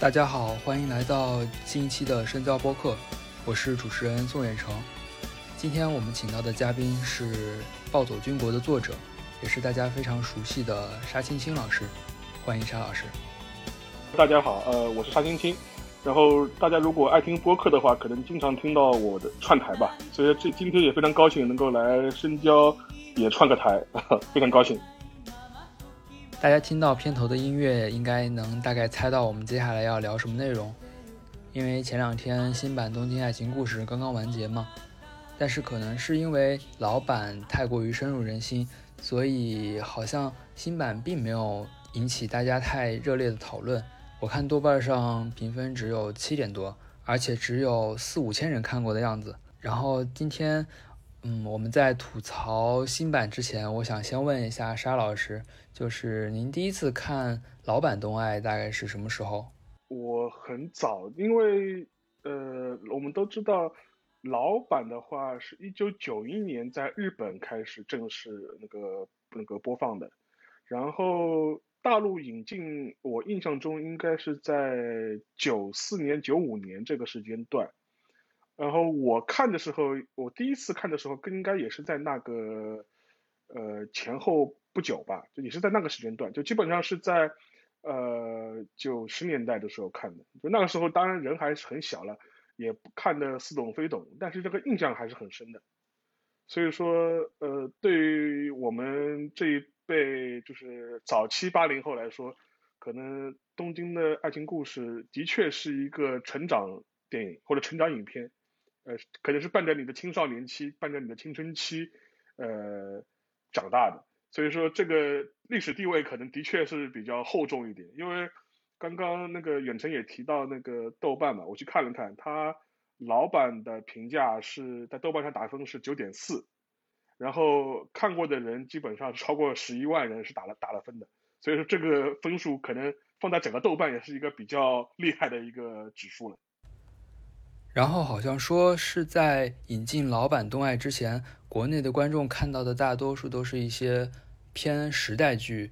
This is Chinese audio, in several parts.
大家好，欢迎来到新一期的深交播客，我是主持人宋远成。今天我们请到的嘉宾是《暴走军国》的作者，也是大家非常熟悉的沙青青老师，欢迎沙老师。大家好，呃，我是沙青青。然后大家如果爱听播客的话，可能经常听到我的串台吧，所以这今天也非常高兴能够来深交，也串个台，非常高兴。大家听到片头的音乐，应该能大概猜到我们接下来要聊什么内容。因为前两天新版《东京爱情故事》刚刚完结嘛，但是可能是因为老版太过于深入人心，所以好像新版并没有引起大家太热烈的讨论。我看豆瓣上评分只有七点多，而且只有四五千人看过的样子。然后今天。嗯，我们在吐槽新版之前，我想先问一下沙老师，就是您第一次看老版《东爱》大概是什么时候？我很早，因为呃，我们都知道老版的话是一九九一年在日本开始正式那个那个播放的，然后大陆引进，我印象中应该是在九四年、九五年这个时间段。然后我看的时候，我第一次看的时候，更应该也是在那个，呃前后不久吧，就也是在那个时间段，就基本上是在，呃九十年代的时候看的。就那个时候，当然人还是很小了，也看的似懂非懂，但是这个印象还是很深的。所以说，呃，对于我们这一辈，就是早期八零后来说，可能《东京的爱情故事》的确是一个成长电影或者成长影片。呃，可能是伴着你的青少年期，伴着你的青春期，呃，长大的，所以说这个历史地位可能的确是比较厚重一点。因为刚刚那个远程也提到那个豆瓣嘛，我去看了看，他老版的评价是在豆瓣上打分是九点四，然后看过的人基本上超过十一万人是打了打了分的，所以说这个分数可能放在整个豆瓣也是一个比较厉害的一个指数了。然后好像说是在引进老版《东爱》之前，国内的观众看到的大多数都是一些偏时代剧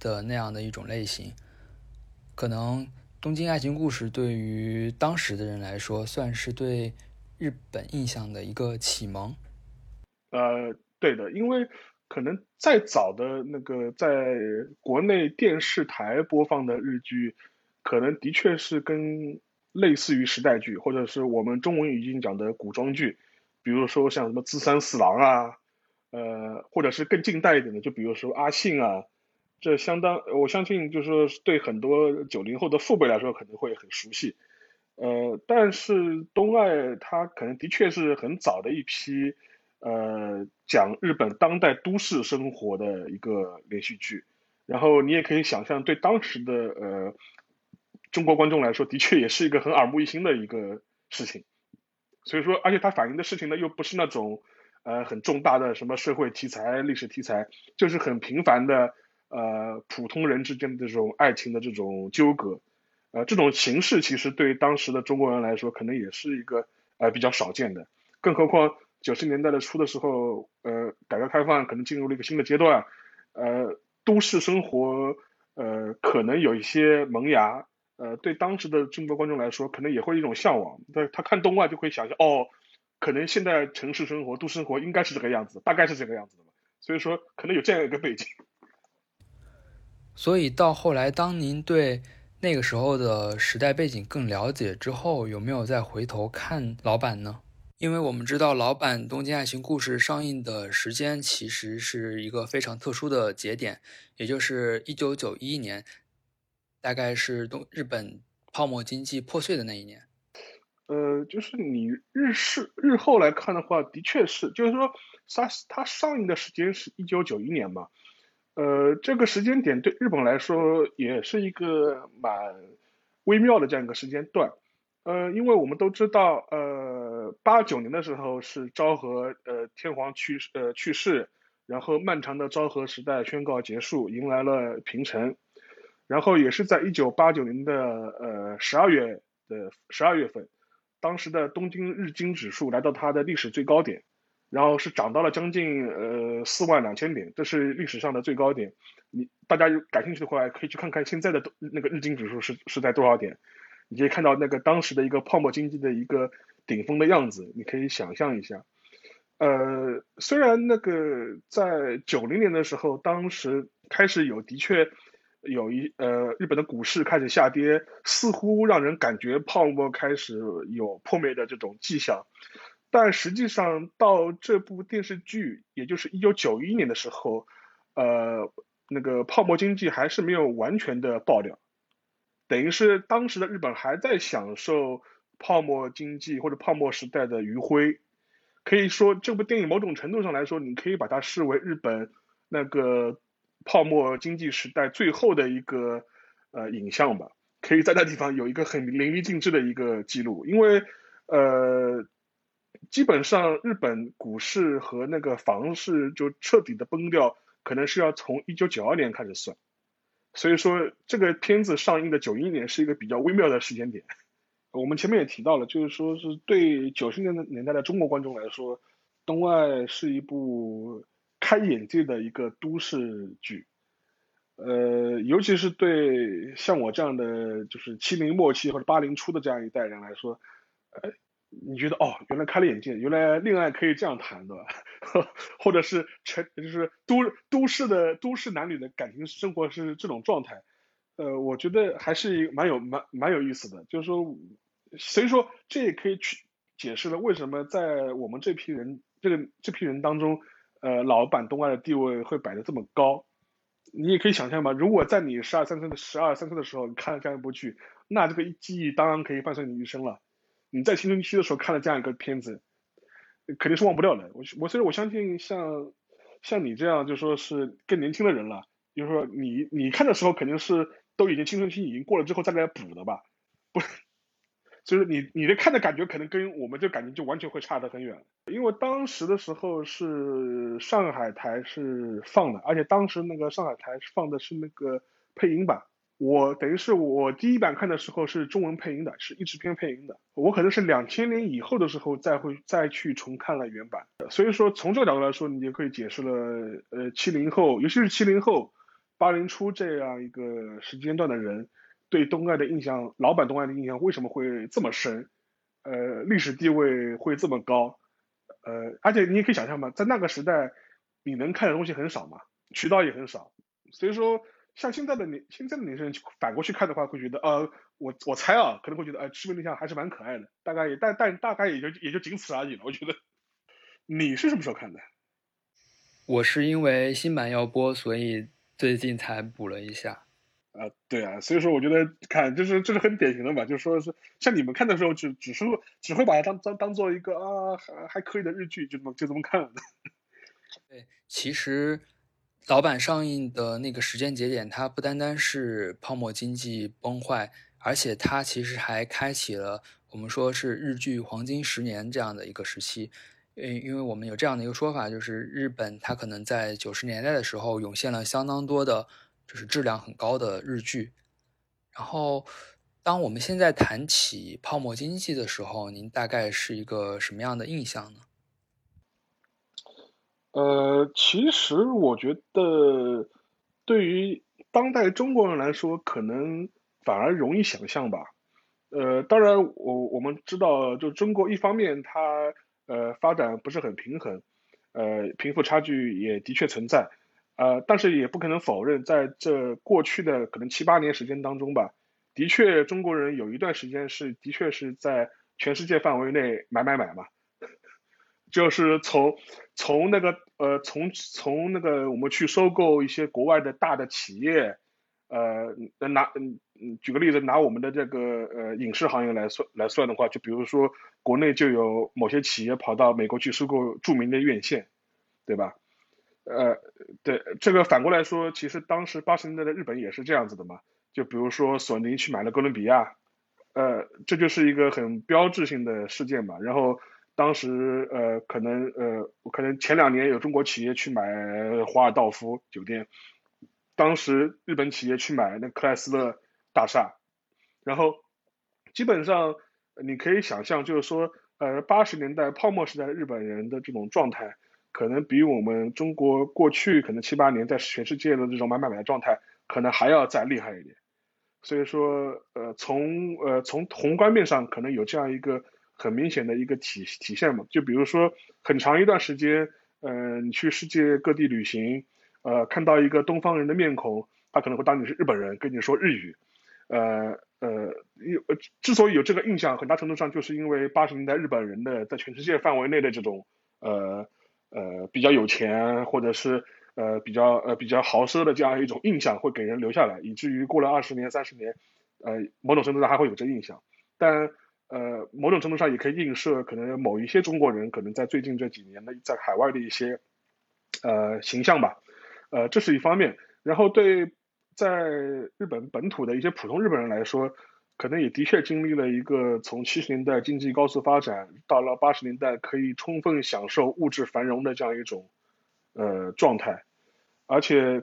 的那样的一种类型。可能《东京爱情故事》对于当时的人来说，算是对日本印象的一个启蒙。呃，对的，因为可能再早的那个在国内电视台播放的日剧，可能的确是跟。类似于时代剧，或者是我们中文语境讲的古装剧，比如说像什么《资三四郎》啊，呃，或者是更近代一点的，就比如说阿信啊，这相当，我相信就是说对很多九零后的父辈来说可能会很熟悉，呃，但是东爱它可能的确是很早的一批，呃，讲日本当代都市生活的一个连续剧，然后你也可以想象对当时的呃。中国观众来说，的确也是一个很耳目一新的一个事情，所以说，而且它反映的事情呢，又不是那种呃很重大的什么社会题材、历史题材，就是很平凡的呃普通人之间的这种爱情的这种纠葛，呃，这种形式其实对当时的中国人来说，可能也是一个呃比较少见的，更何况九十年代的初的时候，呃，改革开放可能进入了一个新的阶段，呃，都市生活呃可能有一些萌芽。呃，对当时的中国观众来说，可能也会一种向往。他他看动画就会想象，哦，可能现在城市生活、都市生活应该是这个样子，大概是这个样子的吧。所以说，可能有这样一个背景。所以到后来，当您对那个时候的时代背景更了解之后，有没有再回头看老版呢？因为我们知道，老版《东京爱情故事》上映的时间其实是一个非常特殊的节点，也就是一九九一年。大概是东日本泡沫经济破碎的那一年，呃，就是你日式日后来看的话，的确是，就是说它它上映的时间是一九九一年嘛，呃，这个时间点对日本来说也是一个蛮微妙的这样一个时间段，呃，因为我们都知道，呃，八九年的时候是昭和呃天皇去呃去世，然后漫长的昭和时代宣告结束，迎来了平成。然后也是在一九八九年的呃十二月的十二月份，当时的东京日经指数来到它的历史最高点，然后是涨到了将近呃四万两千点，这是历史上的最高点。你大家有感兴趣的话，可以去看看现在的那个日经指数是是在多少点。你可以看到那个当时的一个泡沫经济的一个顶峰的样子，你可以想象一下。呃，虽然那个在九零年的时候，当时开始有的确有一呃日本的股市开始下跌，似乎让人感觉泡沫开始有破灭的这种迹象，但实际上到这部电视剧，也就是一九九一年的时候，呃，那个泡沫经济还是没有完全的爆掉，等于是当时的日本还在享受泡沫经济或者泡沫时代的余晖。可以说，这部电影某种程度上来说，你可以把它视为日本那个泡沫经济时代最后的一个呃影像吧。可以在那地方有一个很淋漓尽致的一个记录，因为呃，基本上日本股市和那个房市就彻底的崩掉，可能是要从一九九二年开始算。所以说，这个片子上映的九一年是一个比较微妙的时间点。我们前面也提到了，就是说是对九十年代年代的中国观众来说，《东爱》是一部开眼界的一个都市剧，呃，尤其是对像我这样的就是七零末期或者八零初的这样一代人来说，呃，你觉得哦，原来开了眼界，原来恋爱可以这样谈，的？或者是成就是都都市的都市男女的感情生活是这种状态，呃，我觉得还是蛮有蛮蛮有意思的，就是说。所以说，这也可以去解释了为什么在我们这批人这个这批人当中，呃，老版东爱的地位会摆得这么高。你也可以想象吧，如果在你十二三岁的十二三岁的时候你看了这样一部剧，那这个记忆当然可以伴随你一生了。你在青春期的时候看了这样一个片子，肯定是忘不掉的。我我所以我相信像像你这样就说是更年轻的人了，就是说你你看的时候肯定是都已经青春期已经过了之后再来补的吧，不。就是你你的看的感觉可能跟我们这感觉就完全会差得很远，因为当时的时候是上海台是放的，而且当时那个上海台放的是那个配音版，我等于是我第一版看的时候是中文配音的，是译制片配音的，我可能是两千年以后的时候再会再去重看了原版，所以说从这个角度来说，你就可以解释了，呃，七零后，尤其是七零后、八零初这样一个时间段的人。对东爱的印象，老版东爱的印象为什么会这么深？呃，历史地位会这么高？呃，而且你也可以想象嘛，在那个时代，你能看的东西很少嘛，渠道也很少，所以说，像现在的年现在的年轻人反过去看的话，会觉得，呃，我我猜啊，可能会觉得，呃，赤木印象还是蛮可爱的，大概也但但大概也就也就仅此而已了。我觉得，你是什么时候看的？我是因为新版要播，所以最近才补了一下。啊，对啊，所以说我觉得看就是这是很典型的嘛，就说是像你们看的时候，只只是只会把它当当当做一个啊还还可以的日剧，就这么就这么看了。对，其实老版上映的那个时间节点，它不单单是泡沫经济崩坏，而且它其实还开启了我们说是日剧黄金十年这样的一个时期。嗯，因为我们有这样的一个说法，就是日本它可能在九十年代的时候涌现了相当多的。就是质量很高的日剧，然后当我们现在谈起泡沫经济的时候，您大概是一个什么样的印象呢？呃，其实我觉得对于当代中国人来说，可能反而容易想象吧。呃，当然我我们知道，就中国一方面它呃发展不是很平衡，呃贫富差距也的确存在。呃，但是也不可能否认，在这过去的可能七八年时间当中吧，的确中国人有一段时间是的确是在全世界范围内买买买嘛，就是从从那个呃从从那个我们去收购一些国外的大的企业，呃拿嗯嗯举个例子，拿我们的这个呃影视行业来算来算的话，就比如说国内就有某些企业跑到美国去收购著名的院线，对吧？呃，对，这个反过来说，其实当时八十年代的日本也是这样子的嘛。就比如说索尼去买了哥伦比亚，呃，这就是一个很标志性的事件嘛。然后当时呃，可能呃，可能前两年有中国企业去买华尔道夫酒店，当时日本企业去买那克莱斯勒大厦，然后基本上你可以想象，就是说，呃，八十年代泡沫时代日本人的这种状态。可能比我们中国过去可能七八年在全世界的这种买买买的状态，可能还要再厉害一点。所以说，呃，从呃从宏观面上可能有这样一个很明显的一个体体现嘛，就比如说很长一段时间，嗯，你去世界各地旅行，呃，看到一个东方人的面孔，他可能会当你是日本人，跟你说日语，呃呃，有之所以有这个印象，很大程度上就是因为八十年代日本人的在全世界范围内的这种呃呃比较有钱或者是。呃，比较呃比较豪奢的这样一种印象会给人留下来，以至于过了二十年、三十年，呃，某种程度上还会有这印象。但呃，某种程度上也可以映射，可能某一些中国人可能在最近这几年的在海外的一些呃形象吧。呃，这是一方面。然后对在日本本土的一些普通日本人来说，可能也的确经历了一个从七十年代经济高速发展，到了八十年代可以充分享受物质繁荣的这样一种。呃，状态，而且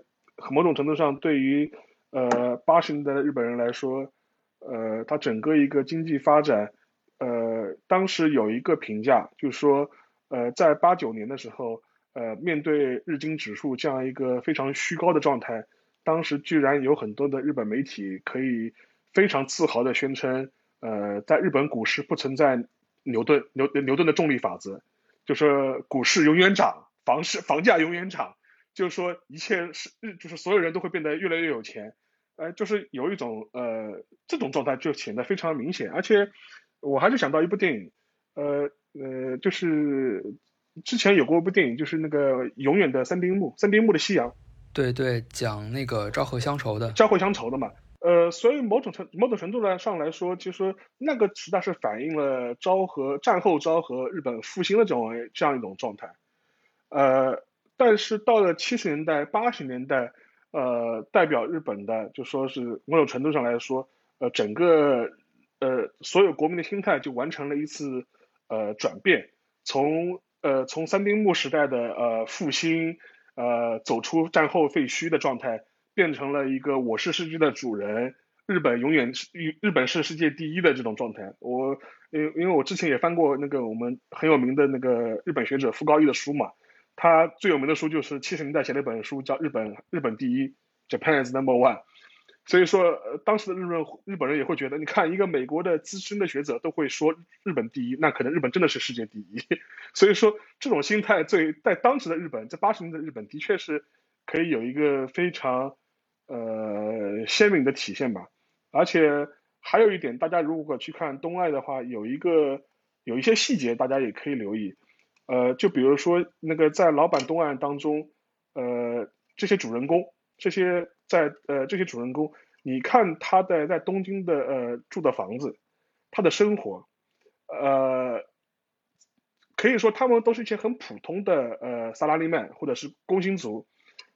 某种程度上，对于呃八十年代的日本人来说，呃，他整个一个经济发展，呃，当时有一个评价，就是说，呃，在八九年的时候，呃，面对日经指数这样一个非常虚高的状态，当时居然有很多的日本媒体可以非常自豪的宣称，呃，在日本股市不存在牛顿牛牛顿的重力法则，就是股市永远涨。房市房价永远涨，就是说一切是日，就是所有人都会变得越来越有钱，呃，就是有一种呃这种状态就显得非常明显。而且我还是想到一部电影，呃呃，就是之前有过一部电影，就是那个永远的三丁目，三丁目的夕阳。对对，讲那个昭和乡愁的。昭和乡愁的嘛，呃，所以某种程某种程度来上来说，其实那个时代是反映了昭和战后昭和日本复兴的这种这样一种状态。呃，但是到了七十年代、八十年代，呃，代表日本的，就说是某种程度上来说，呃，整个呃所有国民的心态就完成了一次呃转变，从呃从三丁目时代的呃复兴，呃走出战后废墟的状态，变成了一个我是世界的主人，日本永远是日本是世界第一的这种状态。我因因为我之前也翻过那个我们很有名的那个日本学者傅高义的书嘛。他最有名的书就是七十年代写了一本书，叫《日本日本第一》，Japan's Number One。所以说，当时的日本日本人也会觉得，你看一个美国的资深的学者都会说日本第一，那可能日本真的是世界第一。所以说，这种心态最在当时的日本，在八十年代日本的确是可以有一个非常呃鲜明的体现吧。而且还有一点，大家如果去看东爱的话，有一个有一些细节，大家也可以留意。呃，就比如说那个在老版东岸当中，呃，这些主人公，这些在呃这些主人公，你看他的在东京的呃住的房子，他的生活，呃，可以说他们都是一些很普通的呃萨拉利曼或者是工薪族，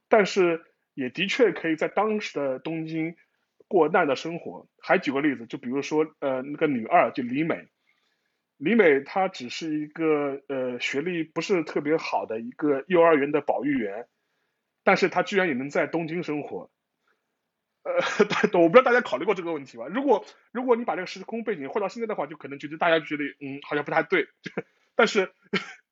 但是也的确可以在当时的东京过那样的生活。还举个例子，就比如说呃那个女二就李美。李美她只是一个呃学历不是特别好的一个幼儿园的保育员，但是她居然也能在东京生活，呃，我不知道大家考虑过这个问题吧？如果如果你把这个时空背景换到现在的话，就可能觉得大家觉得嗯好像不太对，但是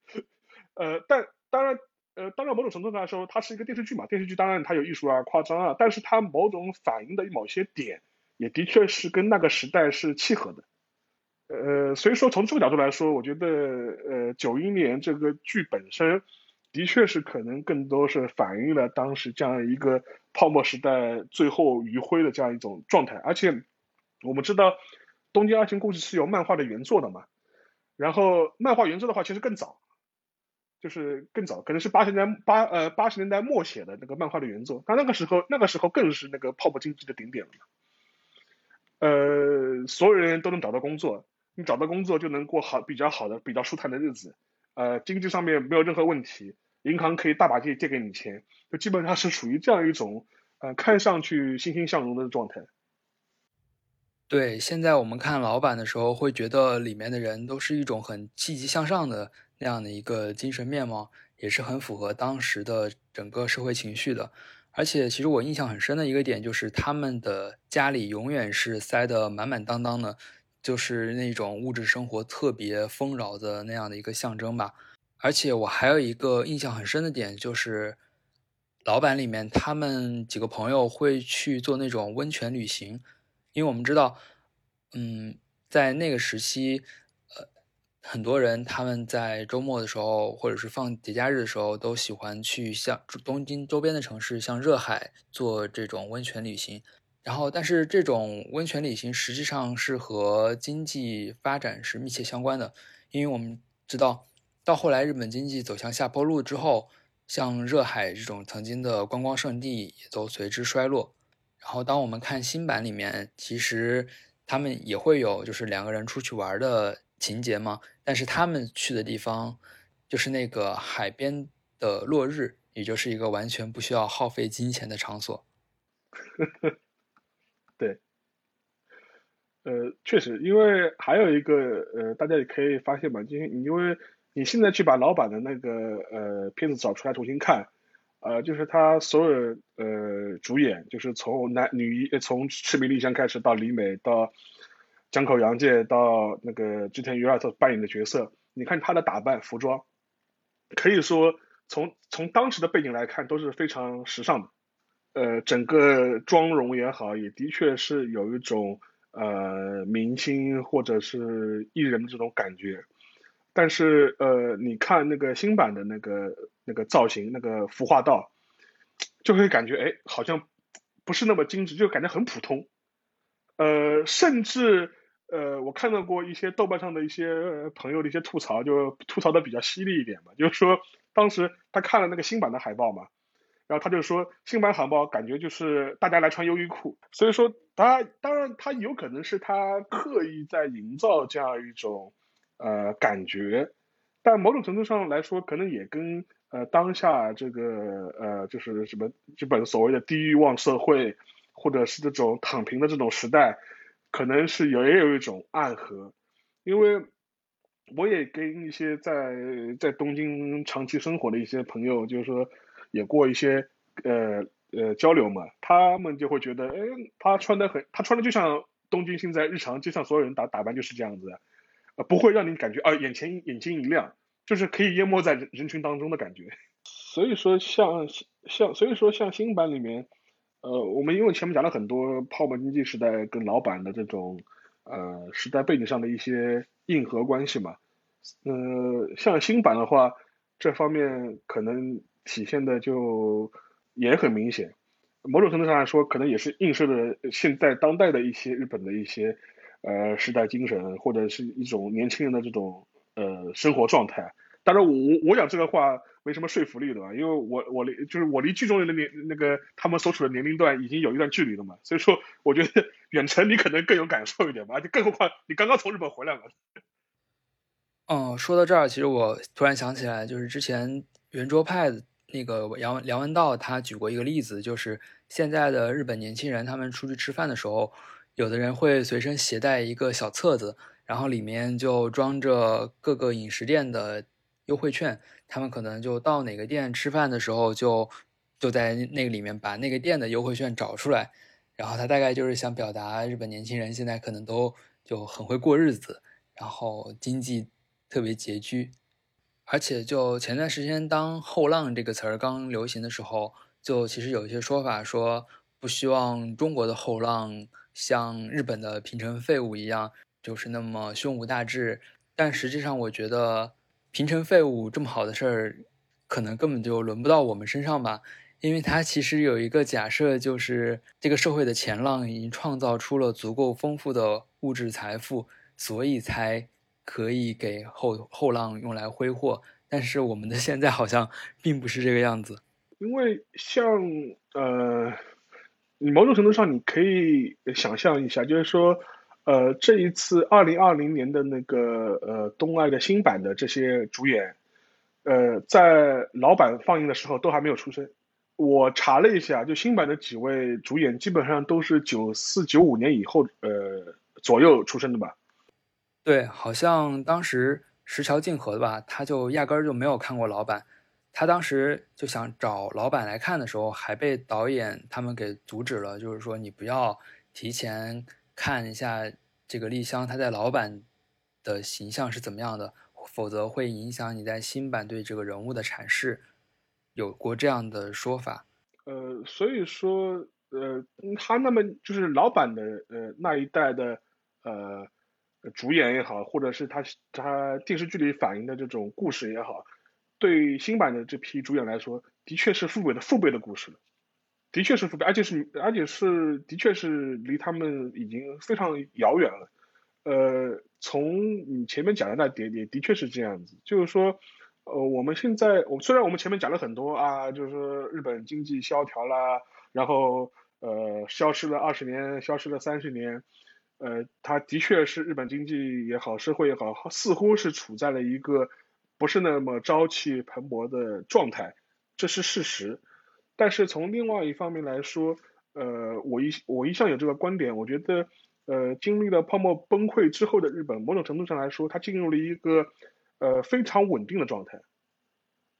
呃但当然呃当然某种程度上来说它是一个电视剧嘛，电视剧当然它有艺术啊夸张啊，但是它某种反映的某些点也的确是跟那个时代是契合的。呃，所以说从这个角度来说，我觉得呃，九一年这个剧本身的确是可能更多是反映了当时这样一个泡沫时代最后余晖的这样一种状态。而且我们知道《东京爱情故事》是有漫画的原作的嘛，然后漫画原作的话其实更早，就是更早，可能是八十年代八呃八十年代末写的那个漫画的原作，但那个时候那个时候更是那个泡沫经济的顶点了嘛，呃，所有人都能找到工作。你找到工作就能过好比较好的比较舒坦的日子，呃，经济上面没有任何问题，银行可以大把借借给你钱，就基本上是属于这样一种，呃，看上去欣欣向荣的状态。对，现在我们看老板的时候，会觉得里面的人都是一种很积极向上的那样的一个精神面貌，也是很符合当时的整个社会情绪的。而且，其实我印象很深的一个点就是，他们的家里永远是塞得满满当当的。就是那种物质生活特别丰饶的那样的一个象征吧，而且我还有一个印象很深的点，就是老板里面他们几个朋友会去做那种温泉旅行，因为我们知道，嗯，在那个时期，很多人他们在周末的时候，或者是放节假日的时候，都喜欢去像东京周边的城市，像热海做这种温泉旅行。然后，但是这种温泉旅行实际上是和经济发展是密切相关的，因为我们知道，到后来日本经济走向下坡路之后，像热海这种曾经的观光胜地也都随之衰落。然后，当我们看新版里面，其实他们也会有就是两个人出去玩的情节嘛，但是他们去的地方就是那个海边的落日，也就是一个完全不需要耗费金钱的场所。对，呃，确实，因为还有一个，呃，大家也可以发现嘛，今天因为你现在去把老版的那个呃片子找出来重新看，呃，就是他所有呃主演，就是从男女一，从赤名莉香开始到李美，到江口洋介，到那个织田裕二所扮演的角色，你看他的打扮、服装，可以说从从当时的背景来看都是非常时尚的。呃，整个妆容也好，也的确是有一种呃明星或者是艺人的这种感觉。但是呃，你看那个新版的那个那个造型，那个服化道，就会感觉哎，好像不是那么精致，就感觉很普通。呃，甚至呃，我看到过一些豆瓣上的一些朋友的一些吐槽，就吐槽的比较犀利一点嘛，就是说当时他看了那个新版的海报嘛。然后他就说，新版海报感觉就是大家来穿优衣库，所以说他当然他有可能是他刻意在营造这样一种呃感觉，但某种程度上来说，可能也跟呃当下这个呃就是什么这本所谓的低欲望社会，或者是这种躺平的这种时代，可能是有也有一种暗合，因为我也跟一些在在东京长期生活的一些朋友，就是说。也过一些呃呃交流嘛，他们就会觉得，哎，他穿的很，他穿的就像东京现在日常街上所有人打打扮就是这样子，呃，不会让你感觉啊眼前眼睛一亮，就是可以淹没在人人群当中的感觉。所以说像像所以说像新版里面，呃，我们因为前面讲了很多泡沫经济时代跟老版的这种呃时代背景上的一些硬核关系嘛，呃，像新版的话，这方面可能。体现的就也很明显，某种程度上来说，可能也是映射的现在当代的一些日本的一些呃时代精神，或者是一种年轻人的这种呃生活状态。当然，我我讲这个话没什么说服力的吧，因为我我离就是我离剧中人的年那个他们所处的年龄段已经有一段距离了嘛，所以说我觉得远程你可能更有感受一点吧，而且更何况你刚刚从日本回来了。哦，说到这儿，其实我突然想起来，就是之前圆桌派。那个杨梁文道他举过一个例子，就是现在的日本年轻人，他们出去吃饭的时候，有的人会随身携带一个小册子，然后里面就装着各个饮食店的优惠券，他们可能就到哪个店吃饭的时候，就就在那个里面把那个店的优惠券找出来，然后他大概就是想表达日本年轻人现在可能都就很会过日子，然后经济特别拮据。而且，就前段时间，当“后浪”这个词儿刚流行的时候，就其实有一些说法说，不希望中国的后浪像日本的平成废物一样，就是那么胸无大志。但实际上，我觉得平成废物这么好的事儿，可能根本就轮不到我们身上吧。因为它其实有一个假设，就是这个社会的前浪已经创造出了足够丰富的物质财富，所以才。可以给后后浪用来挥霍，但是我们的现在好像并不是这个样子。因为像呃，你某种程度上你可以想象一下，就是说，呃，这一次二零二零年的那个呃东爱的新版的这些主演，呃，在老版放映的时候都还没有出生。我查了一下，就新版的几位主演基本上都是九四九五年以后呃左右出生的吧。对，好像当时石桥静河吧，他就压根儿就没有看过老版，他当时就想找老版来看的时候，还被导演他们给阻止了，就是说你不要提前看一下这个丽香她在老版的形象是怎么样的，否则会影响你在新版对这个人物的阐释。有过这样的说法。呃，所以说，呃，他那么就是老版的呃那一代的呃主演也好，或者是他他电视剧里反映的这种故事也好，对新版的这批主演来说，的确是父辈的父辈的故事，的确是父辈，而且是而且是的确是离他们已经非常遥远了。呃，从你前面讲的那点也的确是这样子，就是说，呃，我们现在我虽然我们前面讲了很多啊，就是日本经济萧条啦，然后呃消失了二十年，消失了三十年，呃，它的确是日本经济也好，社会也好，似乎是处在了一个不是那么朝气蓬勃的状态，这是事实。但是从另外一方面来说，呃，我一我一向有这个观点，我觉得。呃，经历了泡沫崩溃之后的日本，某种程度上来说，它进入了一个呃非常稳定的状态。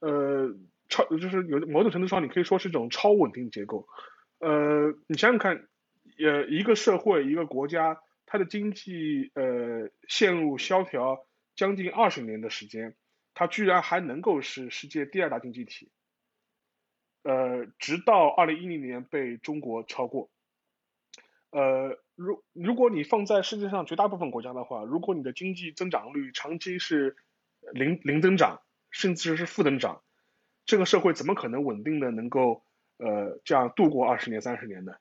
呃，超就是有某种程度上，你可以说是一种超稳定结构。呃，你想想看，呃，一个社会、一个国家，它的经济呃陷入萧条将近二十年的时间，它居然还能够是世界第二大经济体。呃，直到二零一零年被中国超过。呃，如如果你放在世界上绝大部分国家的话，如果你的经济增长率长期是零零增长，甚至是负增长，这个社会怎么可能稳定的能够呃这样度过二十年三十年呢？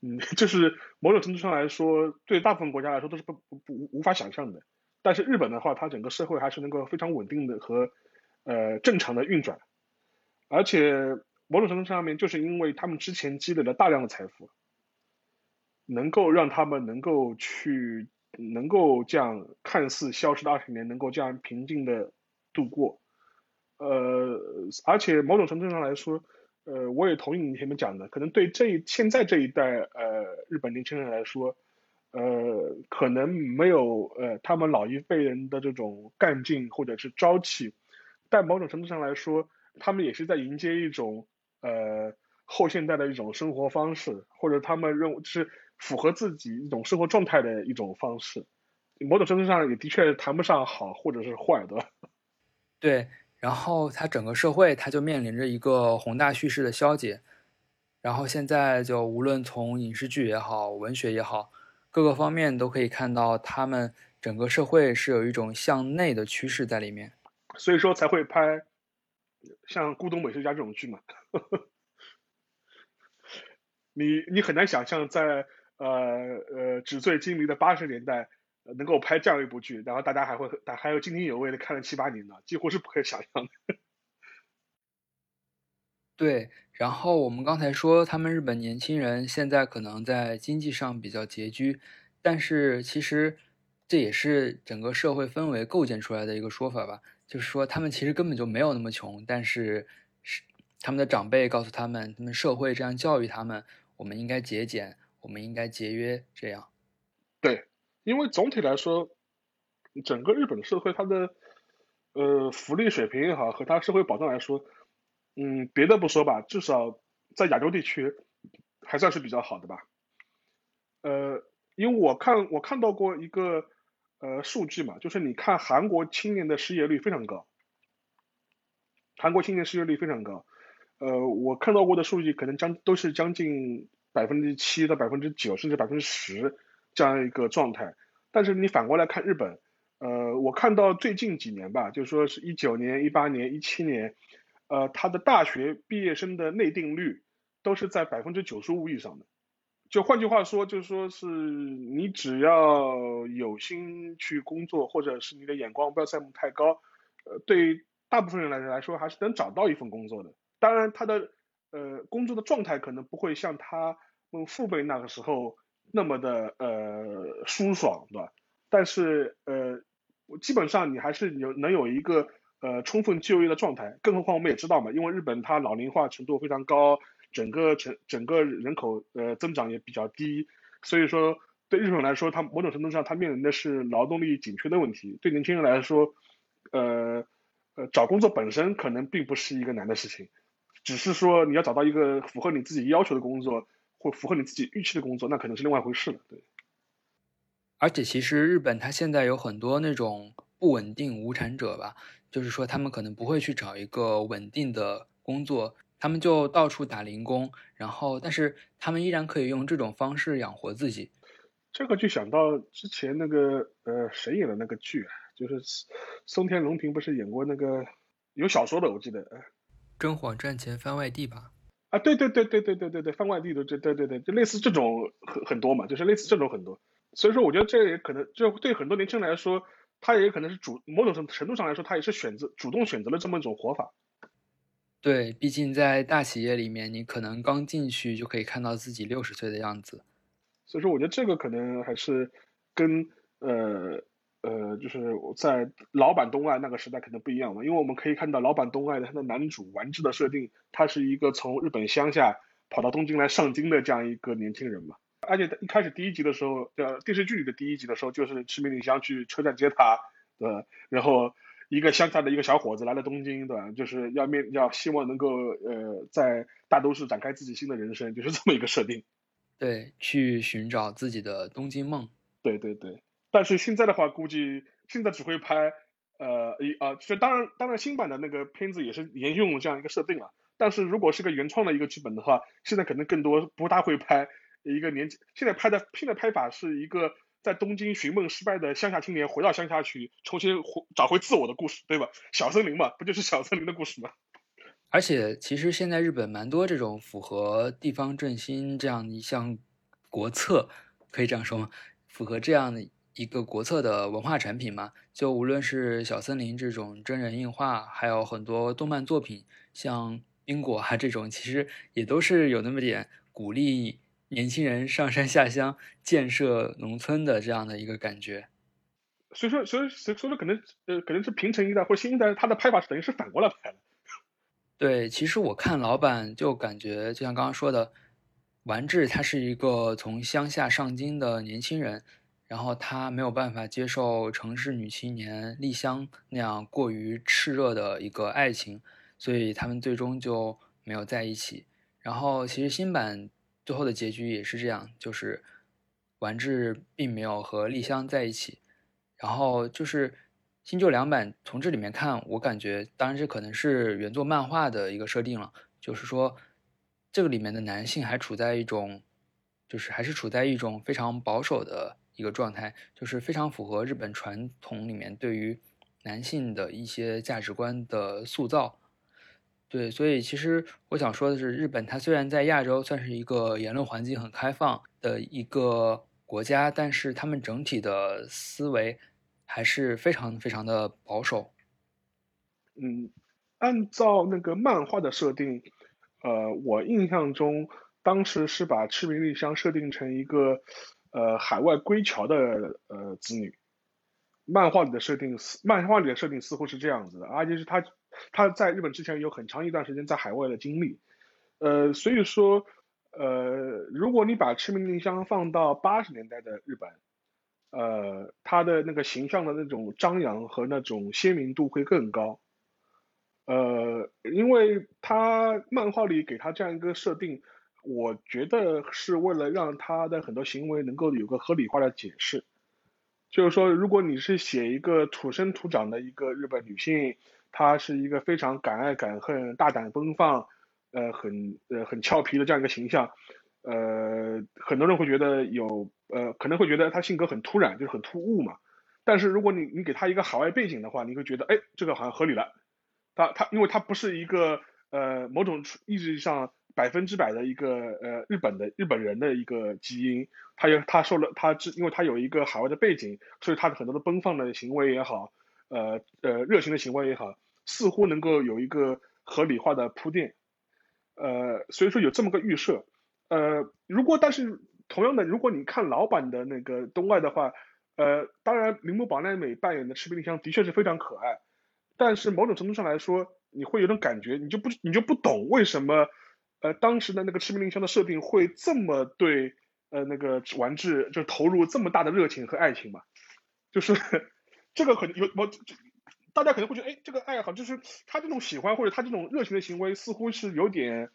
嗯，就是某种程度上来说，对大部分国家来说都是不不不无法想象的。但是日本的话，它整个社会还是能够非常稳定的和呃正常的运转，而且某种程度上面就是因为他们之前积累了大量的财富。能够让他们能够去，能够这样看似消失的二十年，能够这样平静的度过，呃，而且某种程度上来说，呃，我也同意你前面讲的，可能对这现在这一代呃日本年轻人来说，呃，可能没有呃他们老一辈人的这种干劲或者是朝气，但某种程度上来说，他们也是在迎接一种呃后现代的一种生活方式，或者他们认为是。符合自己一种生活状态的一种方式，某种程度上也的确谈不上好或者是坏，的？对，然后它整个社会它就面临着一个宏大叙事的消解，然后现在就无论从影视剧也好，文学也好，各个方面都可以看到他们整个社会是有一种向内的趋势在里面，所以说才会拍像《孤独美食家》这种剧嘛。你你很难想象在。呃呃，纸醉金迷的八十年代能够拍这样一部剧，然后大家还会还还有津津有味的看了七八年呢，几乎是不可想象的。对，然后我们刚才说他们日本年轻人现在可能在经济上比较拮据，但是其实这也是整个社会氛围构建出来的一个说法吧，就是说他们其实根本就没有那么穷，但是他们的长辈告诉他们，他们社会这样教育他们，我们应该节俭。我们应该节约，这样。对，因为总体来说，整个日本的社会，它的呃福利水平也好，和它社会保障来说，嗯，别的不说吧，至少在亚洲地区还算是比较好的吧。呃，因为我看我看到过一个呃数据嘛，就是你看韩国青年的失业率非常高，韩国青年失业率非常高。呃，我看到过的数据可能将都是将近。百分之七到百分之九，甚至百分之十这样一个状态。但是你反过来看日本，呃，我看到最近几年吧，就是说是一九年、一八年、一七年，呃，他的大学毕业生的内定率都是在百分之九十五以上的。就换句话说，就是说是你只要有心去工作，或者是你的眼光不要在目太高，呃，对大部分人来来说还是能找到一份工作的。当然，他的。呃，工作的状态可能不会像他们父辈那个时候那么的呃舒爽，对吧？但是呃，基本上你还是有能有一个呃充分就业的状态。更何况我们也知道嘛，因为日本它老龄化程度非常高，整个整整个人口呃增长也比较低，所以说对日本来说，它某种程度上它面临的是劳动力紧缺的问题。对年轻人来说，呃呃找工作本身可能并不是一个难的事情。只是说你要找到一个符合你自己要求的工作，或符合你自己预期的工作，那可能是另外一回事了。对。而且其实日本它现在有很多那种不稳定无产者吧，就是说他们可能不会去找一个稳定的工作，他们就到处打零工，然后但是他们依然可以用这种方式养活自己。这个就想到之前那个呃谁演的那个剧啊，就是松田龙平不是演过那个有小说的，我记得。真谎赚钱翻外地吧？啊，对对对对对对对对，翻外地的，这对对对，就类似这种很很多嘛，就是类似这种很多。所以说，我觉得这也可能就对很多年轻人来说，他也可能是主某种程程度上来说，他也是选择主动选择了这么一种活法。对，毕竟在大企业里面，你可能刚进去就可以看到自己六十岁的样子。所以说，我觉得这个可能还是跟呃呃，就是在老版东爱那个时代可能不一样嘛。因为我们可以看到老版东爱的他的男主丸治的设定，他是一个从日本乡下跑到东京来上京的这样一个年轻人嘛。而且一开始第一集的时候，呃，电视剧里的第一集的时候，就是赤名里香去车站接他，呃？然后。一个乡下的一个小伙子来了东京，对吧？就是要面要希望能够呃在大都市展开自己新的人生，就是这么一个设定。对，去寻找自己的东京梦。对对对。但是现在的话，估计现在只会拍呃一啊，就当然当然新版的那个片子也是沿用这样一个设定了。但是如果是个原创的一个剧本的话，现在可能更多不大会拍一个年纪。现在拍的现在拍法是一个。在东京寻梦失败的乡下青年回到乡下去，重新回找回自我的故事，对吧？小森林嘛，不就是小森林的故事吗？而且，其实现在日本蛮多这种符合地方振兴这样一项国策，可以这样说吗？符合这样的一个国策的文化产品嘛？就无论是小森林这种真人映画，还有很多动漫作品，像冰果啊这种，其实也都是有那么点鼓励。年轻人上山下乡建设农村的这样的一个感觉，所以说，所以，所以说，可能，呃，可能是平成一代或者新一代，他的拍法是等于是反过来拍的。对，其实我看老板就感觉，就像刚刚说的，丸治他是一个从乡下上京的年轻人，然后他没有办法接受城市女青年丽香那样过于炽热的一个爱情，所以他们最终就没有在一起。然后，其实新版。最后的结局也是这样，就是丸治并没有和丽香在一起。然后就是新旧两版从这里面看，我感觉当然这可能是原作漫画的一个设定了，就是说这个里面的男性还处在一种，就是还是处在一种非常保守的一个状态，就是非常符合日本传统里面对于男性的一些价值观的塑造。对，所以其实我想说的是，日本它虽然在亚洲算是一个言论环境很开放的一个国家，但是他们整体的思维还是非常非常的保守。嗯，按照那个漫画的设定，呃，我印象中当时是把赤名丽香设定成一个呃海外归侨的呃子女。漫画里的设定似，漫画里的设定似乎是这样子的，而且是他。他在日本之前有很长一段时间在海外的经历，呃，所以说，呃，如果你把赤名丽香放到八十年代的日本，呃，他的那个形象的那种张扬和那种鲜明度会更高，呃，因为他漫画里给他这样一个设定，我觉得是为了让他的很多行为能够有个合理化的解释，就是说，如果你是写一个土生土长的一个日本女性。她是一个非常敢爱敢恨、大胆奔放，呃，很呃很俏皮的这样一个形象，呃，很多人会觉得有呃可能会觉得她性格很突然，就是很突兀嘛。但是如果你你给她一个海外背景的话，你会觉得哎，这个好像合理了。她她因为她不是一个呃某种意义上百分之百的一个呃日本的日本人的一个基因，他有他受了他之因为他有一个海外的背景，所以他的很多的奔放的行为也好。呃呃，热情的行为也好，似乎能够有一个合理化的铺垫，呃，所以说有这么个预设，呃，如果但是同样的，如果你看老版的那个东外的话，呃，当然铃木保奈美扮演的赤壁丽香的确是非常可爱，但是某种程度上来说，你会有种感觉，你就不你就不懂为什么，呃，当时的那个赤壁丽香的设定会这么对呃那个丸治就投入这么大的热情和爱情嘛，就是。这个可能有我，大家可能会觉得，哎，这个爱好就是他这种喜欢或者他这种热情的行为，似乎是有点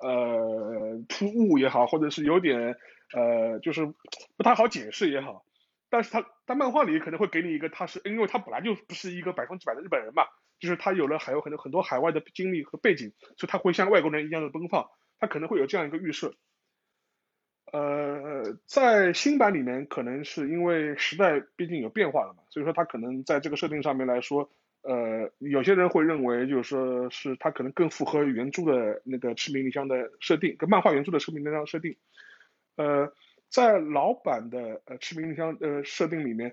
呃突兀也好，或者是有点呃就是不太好解释也好。但是他在漫画里可能会给你一个，他是因为他本来就不是一个百分之百的日本人嘛，就是他有了还有很多很多海外的经历和背景，所以他会像外国人一样的奔放，他可能会有这样一个预设。呃，在新版里面，可能是因为时代毕竟有变化了嘛，所以说他可能在这个设定上面来说，呃，有些人会认为就是说是他可能更符合原著的那个赤名离乡的设定，跟漫画原著的赤名离乡设定。呃，在老版的呃赤名离乡呃设定里面，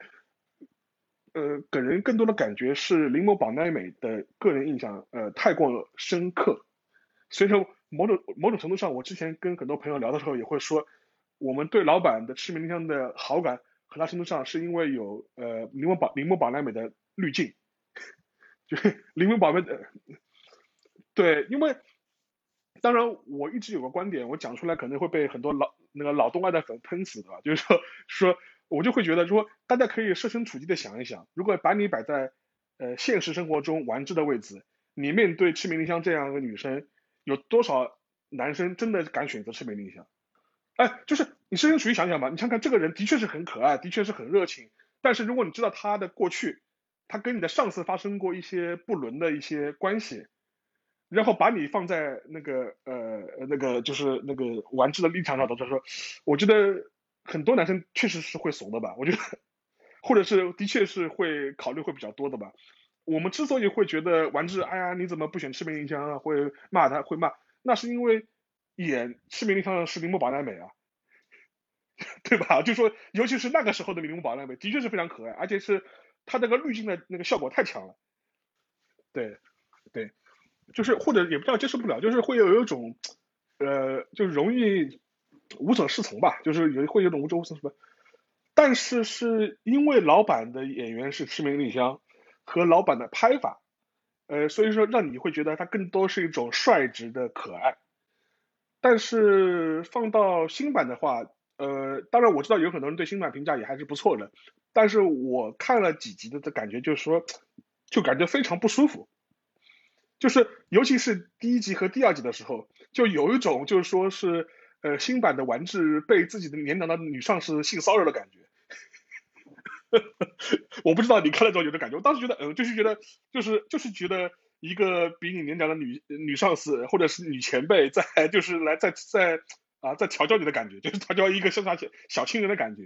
呃，给人更多的感觉是铃木宝奈美的个人印象呃太过深刻，所以说某种某种程度上，我之前跟很多朋友聊的时候也会说。我们对老板的赤名铃香的好感，很大程度上是因为有呃铃木宝铃木宝奈美的滤镜，就是 铃木宝奈的，对，因为当然我一直有个观点，我讲出来可能会被很多老那个老东爱的粉喷死的，就是说说我就会觉得说大家可以设身处地的想一想，如果把你摆在呃现实生活中丸治的位置，你面对赤名丽香这样一个女生，有多少男生真的敢选择赤名丽香？哎，就是你设身处地想想吧，你看看这个人的确是很可爱，的确是很热情，但是如果你知道他的过去，他跟你的上司发生过一些不伦的一些关系，然后把你放在那个呃那个就是那个玩质的立场上头，他说，我觉得很多男生确实是会怂的吧，我觉得，或者是的确是会考虑会比较多的吧。我们之所以会觉得玩质，哎呀，你怎么不选赤名银香啊？会骂他，会骂，那是因为。演赤名丽香的是铃木保奈美啊，对吧？就说尤其是那个时候的铃木保奈美，的确是非常可爱，而且是他那个滤镜的那个效果太强了。对，对，就是或者也不叫接受不了，就是会有一种呃，就容易无所适从吧，就是有会有种无所适从什么。但是是因为老板的演员是赤名丽香和老板的拍法，呃，所以说让你会觉得他更多是一种率直的可爱。但是放到新版的话，呃，当然我知道有很多人对新版评价也还是不错的，但是我看了几集的的感觉就是说，就感觉非常不舒服，就是尤其是第一集和第二集的时候，就有一种就是说是呃新版的丸治被自己的年长的女上司性骚扰的感觉，我不知道你看了之后有的感觉，我当时觉得，嗯，就是觉得就是就是觉得。一个比你年长的女女上司或者是女前辈，在就是来在在啊在调教你的感觉，就是调教一个像他小小亲人的感觉，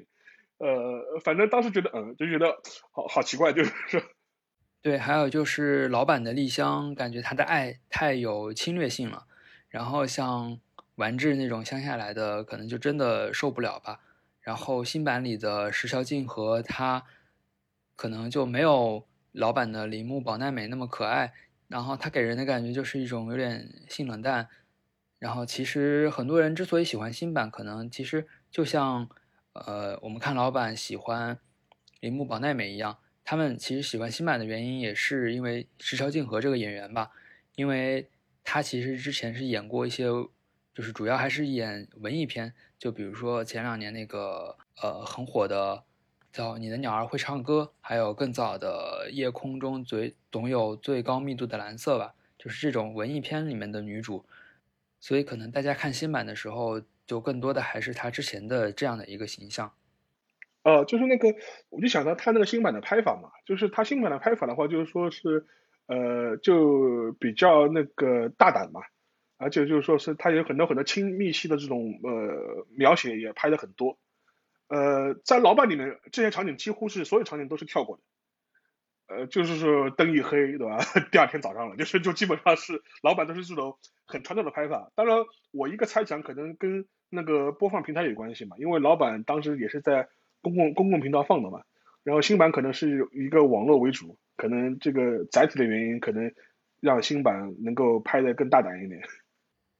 呃，反正当时觉得嗯，就觉得好好奇怪，就是说，对，还有就是老板的丽香，感觉他的爱太有侵略性了，然后像丸治那种乡下来的，可能就真的受不了吧。然后新版里的石桥静和他，可能就没有老版的铃木保奈美那么可爱。然后他给人的感觉就是一种有点性冷淡，然后其实很多人之所以喜欢新版，可能其实就像，呃，我们看老版喜欢铃木保奈美一样，他们其实喜欢新版的原因也是因为石桥静河这个演员吧，因为他其实之前是演过一些，就是主要还是演文艺片，就比如说前两年那个呃很火的。叫你的鸟儿会唱歌，还有更早的夜空中最总有最高密度的蓝色吧，就是这种文艺片里面的女主，所以可能大家看新版的时候，就更多的还是她之前的这样的一个形象。呃，就是那个，我就想到他那个新版的拍法嘛，就是他新版的拍法的话，就是说是，呃，就比较那个大胆嘛，而且就是说是他有很多很多亲密戏的这种呃描写也拍的很多。呃，在老版里面，这些场景几乎是所有场景都是跳过的，呃，就是说灯一黑，对吧？第二天早上了，就是就基本上是老版都是这种很传统的拍法。当然，我一个猜想可能跟那个播放平台有关系嘛，因为老版当时也是在公共公共频道放的嘛，然后新版可能是一个网络为主，可能这个载体的原因，可能让新版能够拍的更大胆一点。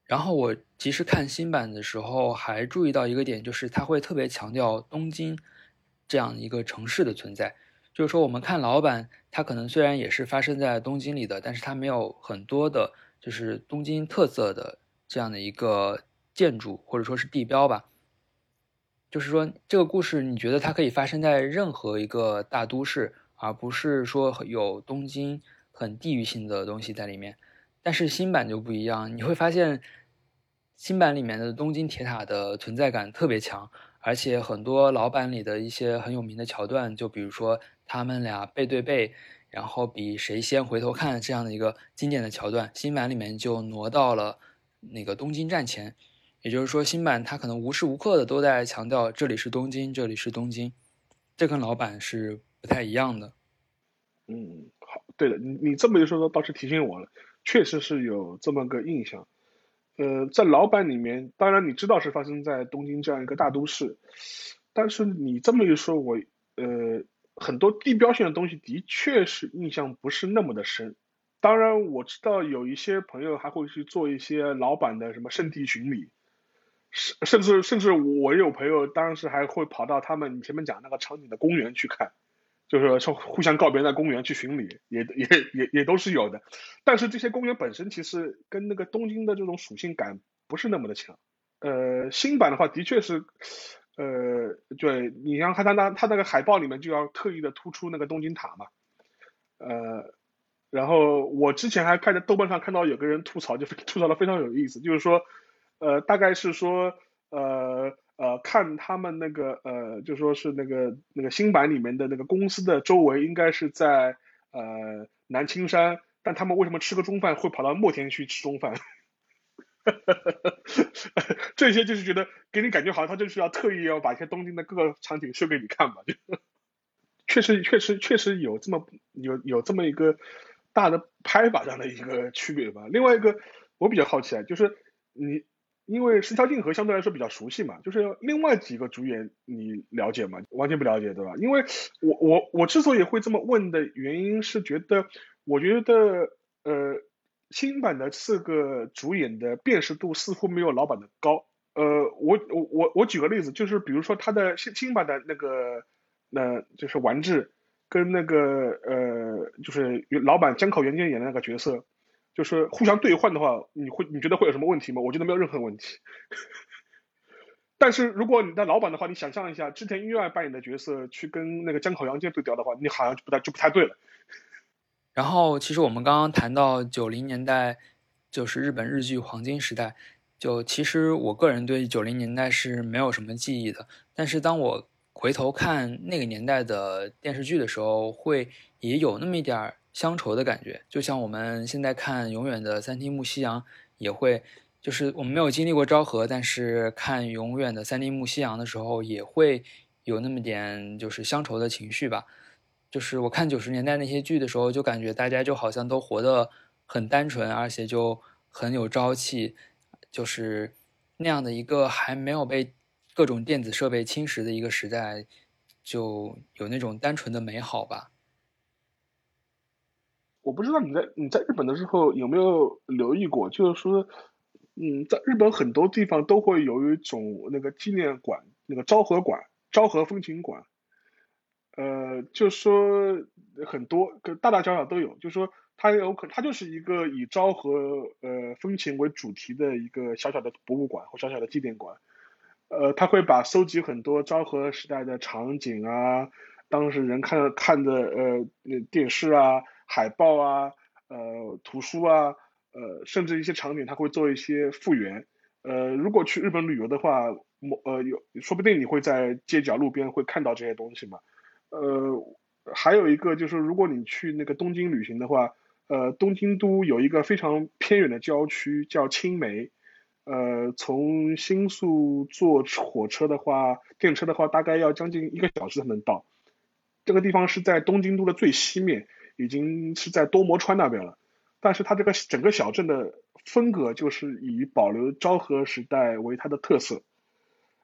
然后我其实看新版的时候，还注意到一个点，就是他会特别强调东京这样一个城市的存在。就是说，我们看老版，它可能虽然也是发生在东京里的，但是它没有很多的，就是东京特色的这样的一个建筑或者说是地标吧。就是说，这个故事你觉得它可以发生在任何一个大都市，而不是说有东京很地域性的东西在里面。但是新版就不一样，你会发现。新版里面的东京铁塔的存在感特别强，而且很多老版里的一些很有名的桥段，就比如说他们俩背对背，然后比谁先回头看这样的一个经典的桥段，新版里面就挪到了那个东京站前。也就是说，新版它可能无时无刻的都在强调这里是东京，这里是东京，这跟老版是不太一样的。嗯，好，对了，你你这么一说，倒是提醒我了，确实是有这么个印象。呃，在老版里面，当然你知道是发生在东京这样一个大都市，但是你这么一说，我呃很多地标性的东西的确是印象不是那么的深。当然我知道有一些朋友还会去做一些老版的什么圣地巡礼。甚甚至甚至我有朋友当时还会跑到他们前面讲那个场景的公园去看，就是说互相告别在公园去巡礼，也也也也都是有的。但是这些公园本身其实跟那个东京的这种属性感不是那么的强。呃，新版的话的确是，呃，对你像看他那他那个海报里面就要特意的突出那个东京塔嘛。呃，然后我之前还看在豆瓣上看到有个人吐槽，就 吐槽的非常有意思，就是说。呃，大概是说，呃呃，看他们那个呃，就说是那个那个新版里面的那个公司的周围，应该是在呃南青山，但他们为什么吃个中饭会跑到墨田去吃中饭？这些就是觉得给你感觉好像他就是要特意要把一些东京的各个场景秀给你看嘛，就确实确实确实有这么有有这么一个大的拍法上的一个区别吧。另外一个我比较好奇啊，就是你。因为石桥静河相对来说比较熟悉嘛，就是另外几个主演你了解吗？完全不了解，对吧？因为我我我之所以会这么问的原因是觉得，我觉得呃新版的四个主演的辨识度似乎没有老版的高。呃，我我我我举个例子，就是比如说他的新新版的那个，那就是丸治跟那个呃就是老版江口元介演的那个角色。就是互相兑换的话，你会你觉得会有什么问题吗？我觉得没有任何问题。但是如果你的老板的话，你想象一下，织田裕二扮演的角色去跟那个江口洋介对调的话，你好像就不太就不太对了。然后，其实我们刚刚谈到九零年代，就是日本日剧黄金时代。就其实我个人对九零年代是没有什么记忆的，但是当我回头看那个年代的电视剧的时候，会也有那么一点儿。乡愁的感觉，就像我们现在看《永远的三丁目夕阳》，也会，就是我们没有经历过昭和，但是看《永远的三丁目夕阳》的时候，也会有那么点就是乡愁的情绪吧。就是我看九十年代那些剧的时候，就感觉大家就好像都活得很单纯，而且就很有朝气，就是那样的一个还没有被各种电子设备侵蚀的一个时代，就有那种单纯的美好吧。我不知道你在你在日本的时候有没有留意过，就是说，嗯，在日本很多地方都会有一种那个纪念馆，那个昭和馆、昭和风情馆，呃，就说很多，大大小小都有，就说它有可它就是一个以昭和呃风情为主题的一个小小的博物馆或小小的纪念馆，呃，他会把收集很多昭和时代的场景啊，当时人看看的呃电视啊。海报啊，呃，图书啊，呃，甚至一些场景，他会做一些复原。呃，如果去日本旅游的话，某呃有，说不定你会在街角路边会看到这些东西嘛。呃，还有一个就是，如果你去那个东京旅行的话，呃，东京都有一个非常偏远的郊区叫青梅，呃，从新宿坐火车的话，电车的话，大概要将近一个小时才能到。这个地方是在东京都的最西面。已经是在多摩川那边了，但是它这个整个小镇的风格就是以保留昭和时代为它的特色，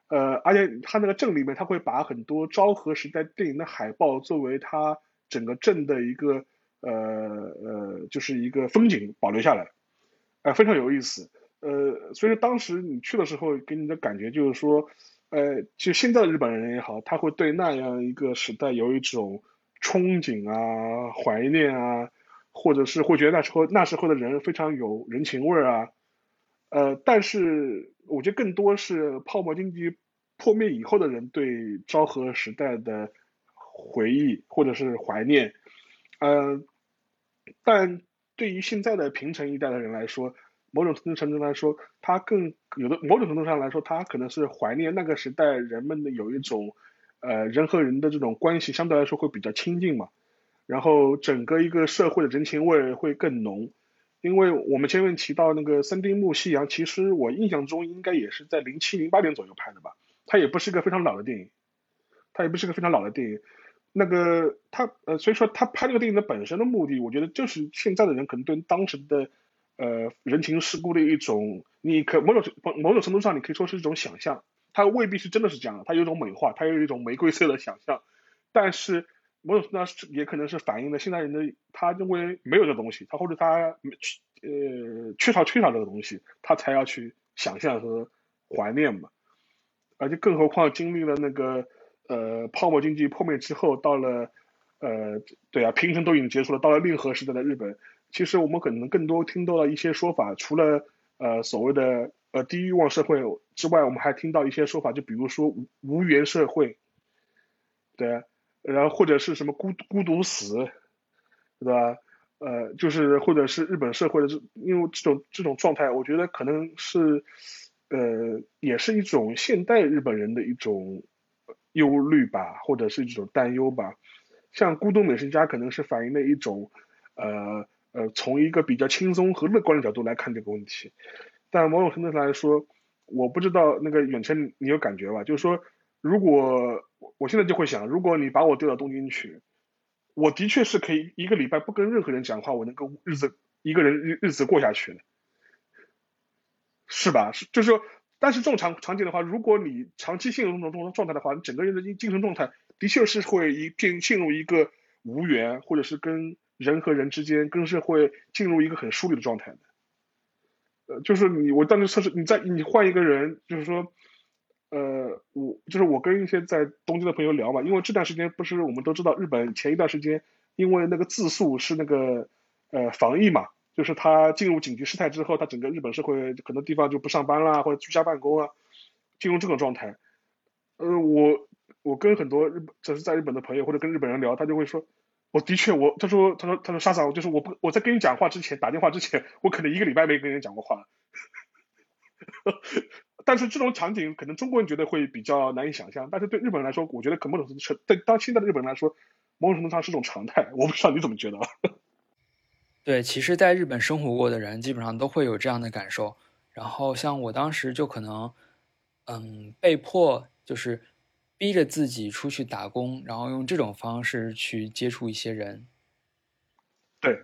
呃，而且它那个镇里面，它会把很多昭和时代电影的海报作为它整个镇的一个呃呃，就是一个风景保留下来，呃，非常有意思，呃，所以说当时你去的时候给你的感觉就是说，呃，就现在的日本人也好，他会对那样一个时代有一种。憧憬啊，怀念啊，或者是会觉得那时候那时候的人非常有人情味儿啊，呃，但是我觉得更多是泡沫经济破灭以后的人对昭和时代的回忆或者是怀念，呃，但对于现在的平成一代的人来说，某种程度来说，他更有的某种程度上来说，他可能是怀念那个时代人们的有一种。呃，人和人的这种关系相对来说会比较亲近嘛，然后整个一个社会的人情味会更浓。因为我们前面提到那个三丁目夕阳，其实我印象中应该也是在零七零八年左右拍的吧，它也不是一个非常老的电影，它也不是个非常老的电影。那个他呃，所以说他拍这个电影的本身的目的，我觉得就是现在的人可能对当时的呃人情世故的一种，你可某种某种程度上你可以说是一种想象，它未必是真的是这样的，它有一种美化，它有一种玫瑰色的想象，但是某种程度上也可能是反映了现代人的他认为没有这东西，他或者他呃缺少缺少这个东西，他才要去想象和怀念嘛，而且更何况经历了那个。呃，泡沫经济破灭之后，到了，呃，对啊，平成都已经结束了，到了令和时代的日本，其实我们可能更多听到了一些说法，除了呃所谓的呃低欲望社会之外，我们还听到一些说法，就比如说无无缘社会，对，然后或者是什么孤孤独死，对吧？呃，就是或者是日本社会的这，因为这种这种状态，我觉得可能是，呃，也是一种现代日本人的一种。忧虑吧，或者是一种担忧吧，像《孤独美食家》可能是反映了一种，呃呃，从一个比较轻松和乐观的角度来看这个问题。但某种程度上来说，我不知道那个远程你有感觉吧？就是说，如果我现在就会想，如果你把我丢到东京去，我的确是可以一个礼拜不跟任何人讲话，我能够日子一个人日日子过下去的，是吧？是就是说。但是这种场场景的话，如果你长期陷入这种状态的话，你整个人的精神状态的确是会一进进入一个无缘，或者是跟人和人之间跟社会进入一个很疏离的状态的。呃，就是你我当时测试，你在你换一个人，就是说，呃，我就是我跟一些在东京的朋友聊嘛，因为这段时间不是我们都知道日本前一段时间因为那个自诉是那个呃防疫嘛。就是他进入紧急事态之后，他整个日本社会很多地方就不上班啦，或者居家办公啊，进入这种状态。呃，我我跟很多日本就是在日本的朋友或者跟日本人聊，他就会说，我的确我他说他说他说沙嫂，就是我不我在跟你讲话之前打电话之前，我可能一个礼拜没跟人讲过话。但是这种场景可能中国人觉得会比较难以想象，但是对日本人来说，我觉得可某种程度对当现在的日本人来说，某种程度上是种常态。我不知道你怎么觉得。对，其实，在日本生活过的人，基本上都会有这样的感受。然后，像我当时就可能，嗯，被迫就是逼着自己出去打工，然后用这种方式去接触一些人。对，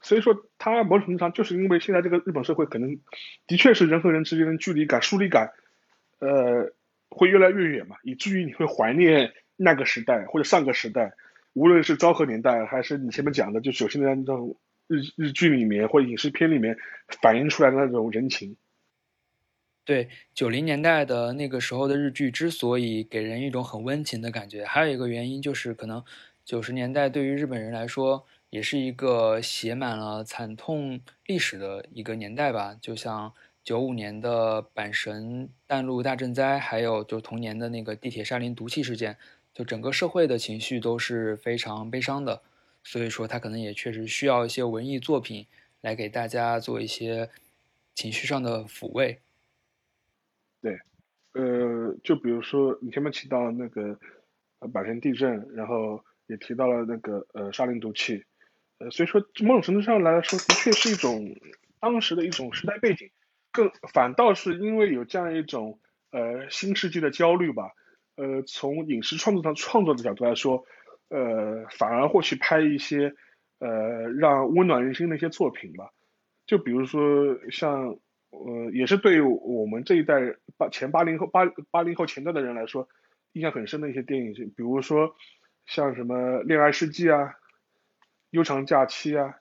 所以说，他某种程度上就是因为现在这个日本社会可能的确是人和人之间的距离感、疏离感，呃，会越来越远嘛，以至于你会怀念那个时代或者上个时代，无论是昭和年代还是你前面讲的，就九十年代那种。日日剧里面或者影视片里面反映出来的那种人情，对九零年代的那个时候的日剧之所以给人一种很温情的感觉，还有一个原因就是可能九十年代对于日本人来说也是一个写满了惨痛历史的一个年代吧。就像九五年的阪神淡路大震灾，还有就同年的那个地铁沙林毒气事件，就整个社会的情绪都是非常悲伤的。所以说，他可能也确实需要一些文艺作品来给大家做一些情绪上的抚慰。对，呃，就比如说你前面提到了那个呃阪神地震，然后也提到了那个呃沙林毒气，呃，所以说某种程度上来说，的确是一种当时的一种时代背景，更反倒是因为有这样一种呃新世纪的焦虑吧，呃，从影视创作上创作的角度来说。呃，反而会去拍一些呃让温暖人心的一些作品吧，就比如说像呃也是对我们这一代八前八零后八八零后前段的人来说印象很深的一些电影，比如说像什么《恋爱世纪》啊，《悠长假期》啊，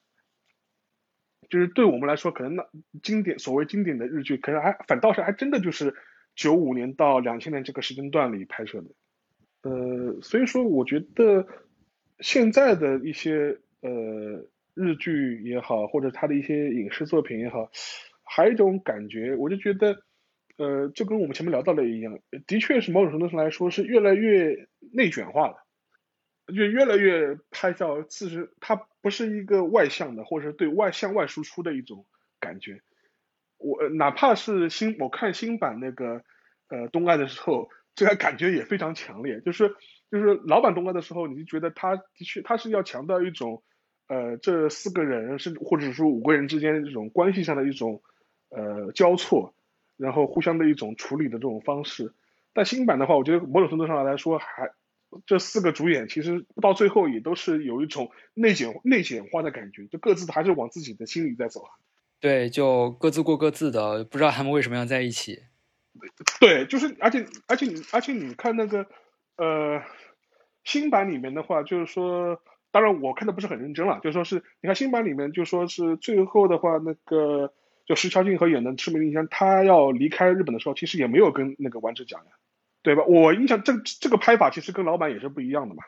就是对我们来说可能那经典所谓经典的日剧，可能还反倒是还真的就是九五年到两千年这个时间段里拍摄的。呃，所以说，我觉得现在的一些呃日剧也好，或者他的一些影视作品也好，还有一种感觉，我就觉得，呃，就跟我们前面聊到的一样，的确是某种程度上来说是越来越内卷化了，就越来越拍照自身，它不是一个外向的，或者是对外向外输出的一种感觉。我哪怕是新我看新版那个呃东岸的时候。这个感觉也非常强烈，就是就是老版动画的时候，你就觉得他的确他是要强调一种，呃，这四个人甚至或者说五个人之间这种关系上的一种呃交错，然后互相的一种处理的这种方式。但新版的话，我觉得某种程度上来说，还这四个主演其实到最后也都是有一种内卷内卷化的感觉，就各自还是往自己的心里在走。对，就各自过各自的，不知道他们为什么要在一起。对，就是而且而且你而且你看那个呃新版里面的话，就是说，当然我看的不是很认真了，就说是你看新版里面就说是最后的话，那个就石桥静河演的赤名丽香，他要离开日本的时候，其实也没有跟那个丸子讲呀，对吧？我印象这这个拍法其实跟老板也是不一样的嘛，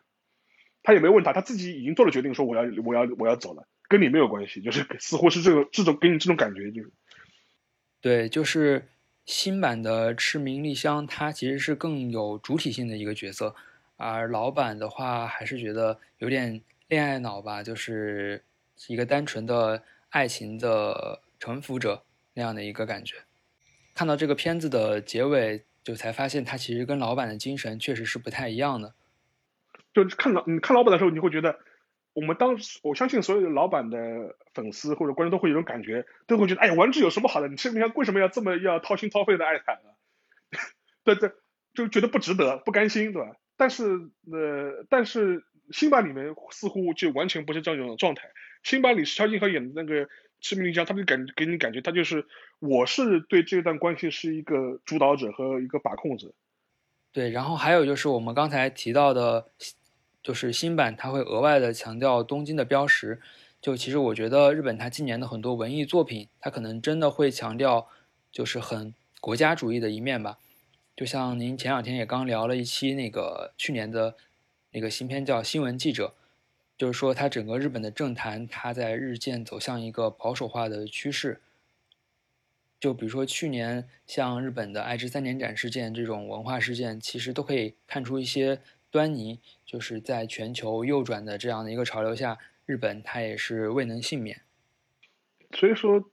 他也没问他，他自己已经做了决定，说我要我要我要走了，跟你没有关系，就是似乎是这个这种给你这种感觉，就是对，就是。新版的赤名丽香，她其实是更有主体性的一个角色，而老版的话，还是觉得有点恋爱脑吧，就是一个单纯的爱情的臣服者那样的一个感觉。看到这个片子的结尾，就才发现他其实跟老板的精神确实是不太一样的。就看到你看老板的时候，你会觉得。我们当，我相信所有的老板的粉丝或者观众都会有种感觉，都会觉得，哎呀，玩具有什么好的？你是你看为什么要这么要掏心掏肺的爱他呢？对对，就觉得不值得，不甘心，对吧？但是呃，但是新版里面似乎就完全不是这样一种状态。新版里是萧敬腾演的那个赤名丽香，他就感给你感觉，他就是我是对这段关系是一个主导者和一个把控者。对，然后还有就是我们刚才提到的。就是新版，它会额外的强调东京的标识。就其实我觉得日本它今年的很多文艺作品，它可能真的会强调，就是很国家主义的一面吧。就像您前两天也刚聊了一期那个去年的那个新片叫《新闻记者》，就是说它整个日本的政坛，它在日渐走向一个保守化的趋势。就比如说去年像日本的爱知三年展事件这种文化事件，其实都可以看出一些。端倪就是在全球右转的这样的一个潮流下，日本它也是未能幸免。所以说，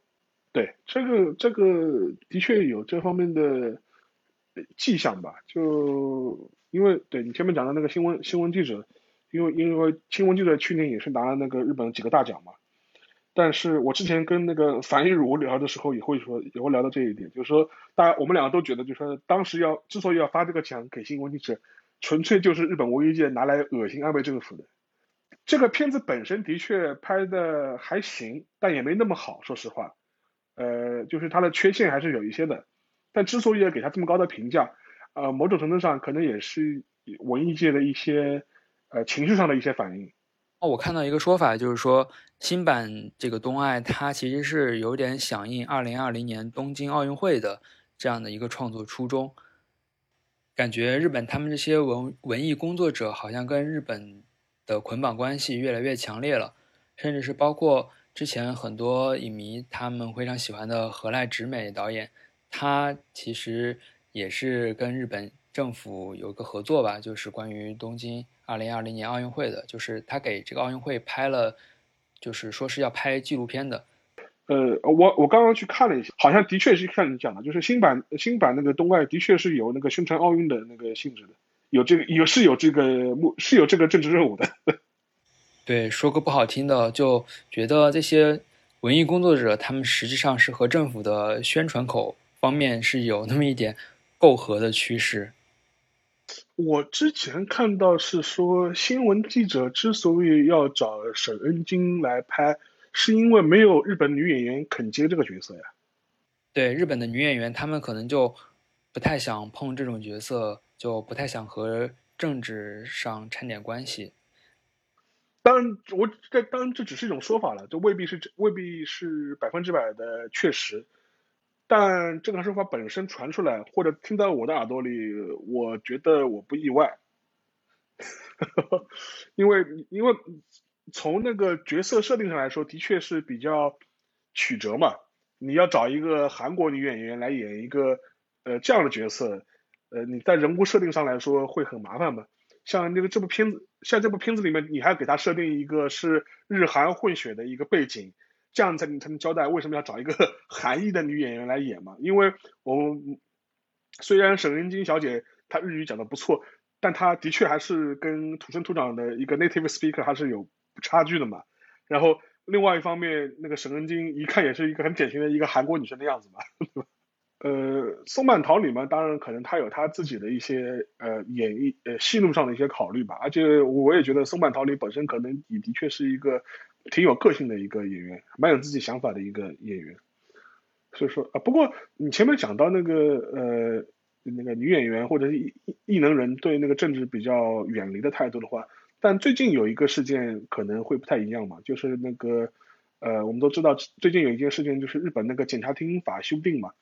对这个这个的确有这方面的迹象吧？就因为对你前面讲的那个新闻新闻记者，因为因为新闻记者去年也是拿了那个日本几个大奖嘛。但是我之前跟那个樊一茹聊的时候，也会说也会聊到这一点，就是说，大家我们两个都觉得，就是说当时要之所以要发这个奖给新闻记者。纯粹就是日本文艺界拿来恶心安倍政府的。这个片子本身的确拍的还行，但也没那么好，说实话。呃，就是它的缺陷还是有一些的。但之所以要给他这么高的评价，呃，某种程度上可能也是文艺界的一些呃情绪上的一些反应。哦，我看到一个说法，就是说新版这个东爱，它其实是有点响应二零二零年东京奥运会的这样的一个创作初衷。感觉日本他们这些文文艺工作者好像跟日本的捆绑关系越来越强烈了，甚至是包括之前很多影迷他们非常喜欢的河濑直美导演，他其实也是跟日本政府有个合作吧，就是关于东京二零二零年奥运会的，就是他给这个奥运会拍了，就是说是要拍纪录片的。呃，我我刚刚去看了一下，好像的确是像你讲的，就是新版新版那个东爱的确是有那个宣传奥运的那个性质的，有这个有是有这个目是有这个政治任务的。对，说个不好听的，就觉得这些文艺工作者他们实际上是和政府的宣传口方面是有那么一点 媾和的趋势。我之前看到是说，新闻记者之所以要找沈恩京来拍。是因为没有日本女演员肯接这个角色呀？对，日本的女演员，她们可能就不太想碰这种角色，就不太想和政治上掺点关系。当然，我这当然这只是一种说法了，这未必是未必是百分之百的确实。但这个说法本身传出来或者听到我的耳朵里，我觉得我不意外，因 为因为。从那个角色设定上来说，的确是比较曲折嘛。你要找一个韩国女演员来演一个呃这样的角色，呃你在人物设定上来说会很麻烦嘛。像那个这部片子，像这部片子里面，你还要给他设定一个是日韩混血的一个背景，这样才能才能交代为什么要找一个 韩裔的女演员来演嘛。因为我们虽然沈恩金小姐她日语讲的不错，但她的确还是跟土生土长的一个 native speaker 还是有差距的嘛。然后另外一方面，那个沈恩金一看也是一个很典型的一个韩国女生的样子嘛。呃，松坂桃李嘛，当然可能他有他自己的一些呃演绎呃戏路上的一些考虑吧。而且我也觉得松坂桃李本身可能也的确是一个挺有个性的一个演员，蛮有自己想法的一个演员。所以说啊，不过你前面讲到那个呃那个女演员或者是异异能人对那个政治比较远离的态度的话，但最近有一个事件可能会不太一样嘛，就是那个呃我们都知道最近有一件事件就是日本那个检察厅法修订嘛。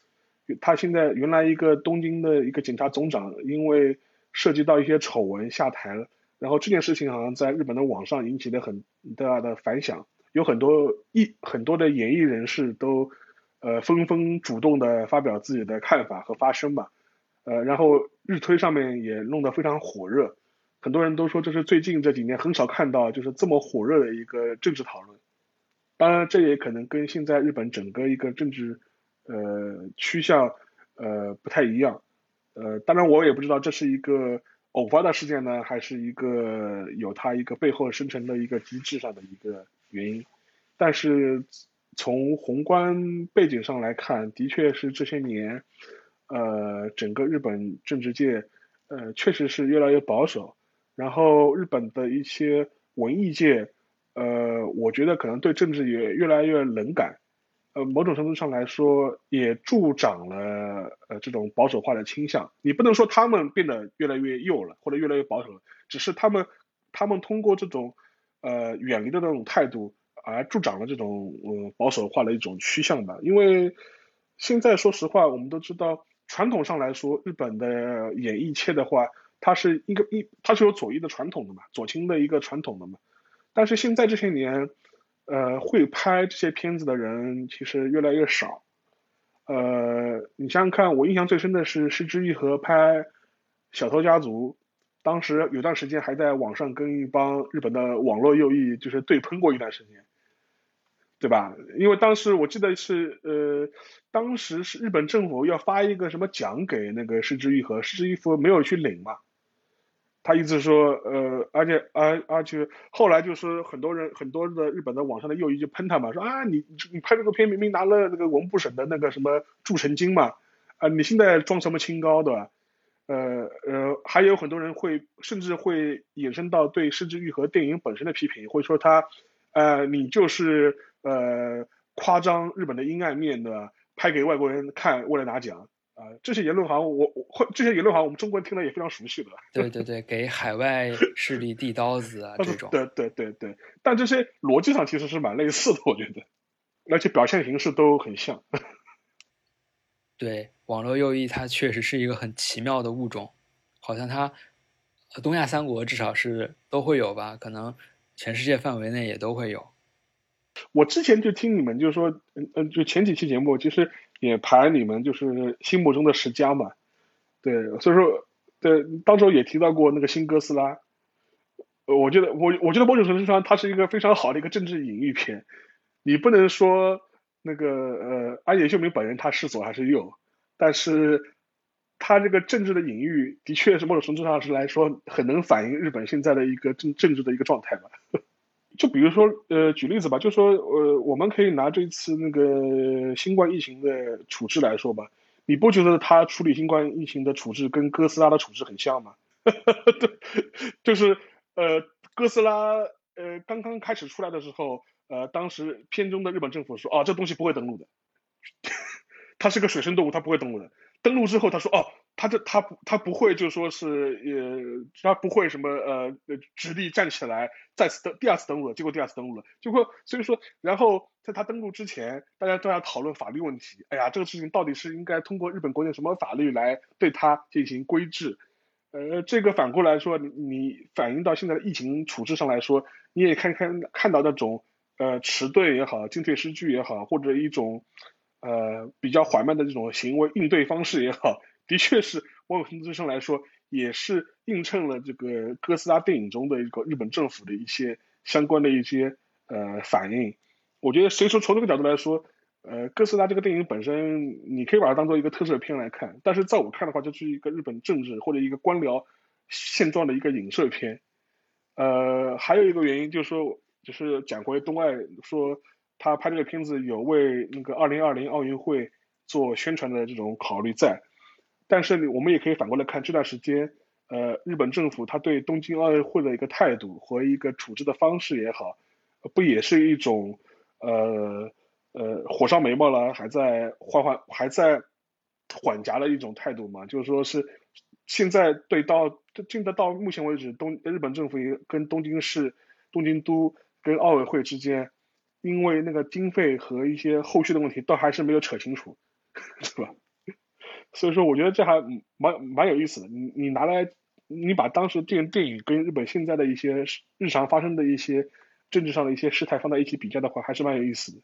他现在原来一个东京的一个检察总长，因为涉及到一些丑闻下台了，然后这件事情好像在日本的网上引起了很大的反响，有很多艺很多的演艺人士都呃纷纷主动的发表自己的看法和发声吧，呃，然后日推上面也弄得非常火热，很多人都说这是最近这几年很少看到就是这么火热的一个政治讨论，当然这也可能跟现在日本整个一个政治。呃，趋向呃不太一样，呃，当然我也不知道这是一个偶发的事件呢，还是一个有它一个背后生成的一个机制上的一个原因。但是从宏观背景上来看，的确是这些年，呃，整个日本政治界，呃，确实是越来越保守。然后日本的一些文艺界，呃，我觉得可能对政治也越来越冷感。呃，某种程度上来说，也助长了呃这种保守化的倾向。你不能说他们变得越来越右了，或者越来越保守了，只是他们他们通过这种呃远离的那种态度，而助长了这种呃保守化的一种趋向吧。因为现在说实话，我们都知道，传统上来说，日本的演艺界的话，它是一个一它是有左翼的传统的嘛，左倾的一个传统的嘛。但是现在这些年。呃，会拍这些片子的人其实越来越少。呃，你想想看，我印象最深的是石之愈和拍《小偷家族》，当时有段时间还在网上跟一帮日本的网络右翼就是对喷过一段时间，对吧？因为当时我记得是呃，当时是日本政府要发一个什么奖给那个石之愈和石之愈夫没有去领嘛。他一直说，呃，而且，而而且后来就是很多人，很多的日本的网上的右翼就喷他嘛，说啊，你你拍这个片明明拿了那个文部省的那个什么助成金嘛，啊，你现在装什么清高，对吧？呃呃，还有很多人会甚至会衍生到对失之愈合电影本身的批评，会说他，呃，你就是呃夸张日本的阴暗面的，拍给外国人看，为了拿奖。啊，这些言论好像我我这些言论好像我们中国人听了也非常熟悉的。对对对，给海外势力递刀子啊，这种。对对对对，但这些逻辑上其实是蛮类似的，我觉得，而且表现形式都很像。对，网络右翼它确实是一个很奇妙的物种，好像它东亚三国至少是都会有吧，可能全世界范围内也都会有。我之前就听你们就说，嗯嗯，就前几期节目其实。也排你们就是心目中的十佳嘛，对，所以说，对，当时也提到过那个新哥斯拉，我觉得我我觉得某种程度上它是一个非常好的一个政治隐喻片，你不能说那个呃安野秀明本人他是左还是右，但是他这个政治的隐喻的确是某种程度上是来说很能反映日本现在的一个政政治的一个状态吧。就比如说，呃，举例子吧，就说，呃，我们可以拿这次那个新冠疫情的处置来说吧，你不觉得他处理新冠疫情的处置跟哥斯拉的处置很像吗？对，就是，呃，哥斯拉，呃，刚刚开始出来的时候，呃，当时片中的日本政府说，哦，这东西不会登陆的，它是个水生动物，它不会登陆的。登陆之后，他说，哦。他这他不他不会就说是呃他不会什么呃直立站起来再次登第二次登陆了，结果第二次登陆了，就会所以说然后在他登陆之前，大家都在讨论法律问题，哎呀这个事情到底是应该通过日本国内什么法律来对他进行规制？呃这个反过来说，你你反映到现在的疫情处置上来说，你也看看看到那种呃迟钝也好，进退失据也好，或者一种呃比较缓慢的这种行为应对方式也好。的确是，某种程度上来说，也是映衬了这个哥斯拉电影中的一个日本政府的一些相关的一些呃反应。我觉得，所以说从这个角度来说，呃，哥斯拉这个电影本身，你可以把它当做一个特摄片来看。但是在我看的话，就是一个日本政治或者一个官僚现状的一个影射片。呃，还有一个原因就是说，就是讲回东爱说他拍这个片子有为那个二零二零奥运会做宣传的这种考虑在，但是我们也可以反过来看这段时间，呃，日本政府他对东京奥运会的一个态度和一个处置的方式也好，不也是一种呃呃火烧眉毛了，还在缓缓还在缓夹的一种态度嘛？就是说是。现在对到现在到目前为止，东日本政府也跟东京市、东京都跟奥委会之间，因为那个经费和一些后续的问题，倒还是没有扯清楚，是吧？所以说，我觉得这还蛮蛮有意思的。你你拿来，你把当时电电影跟日本现在的一些日常发生的一些政治上的一些事态放在一起比较的话，还是蛮有意思的。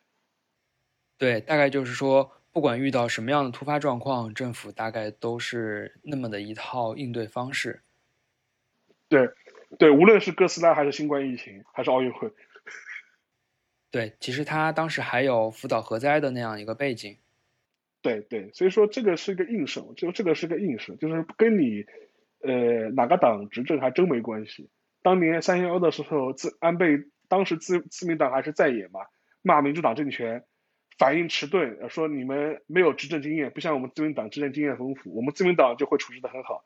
对，大概就是说。不管遇到什么样的突发状况，政府大概都是那么的一套应对方式。对，对，无论是哥斯拉还是新冠疫情，还是奥运会。对，其实他当时还有福岛核灾的那样一个背景。对对，所以说这个是一个硬手，就这个是个硬手，就是跟你呃哪个党执政还真没关系。当年三幺幺的时候，自安倍当时自自民党还是在野嘛，骂民主党政权。反应迟钝，说你们没有执政经验，不像我们自民党执政经验丰富，我们自民党就会处置的很好。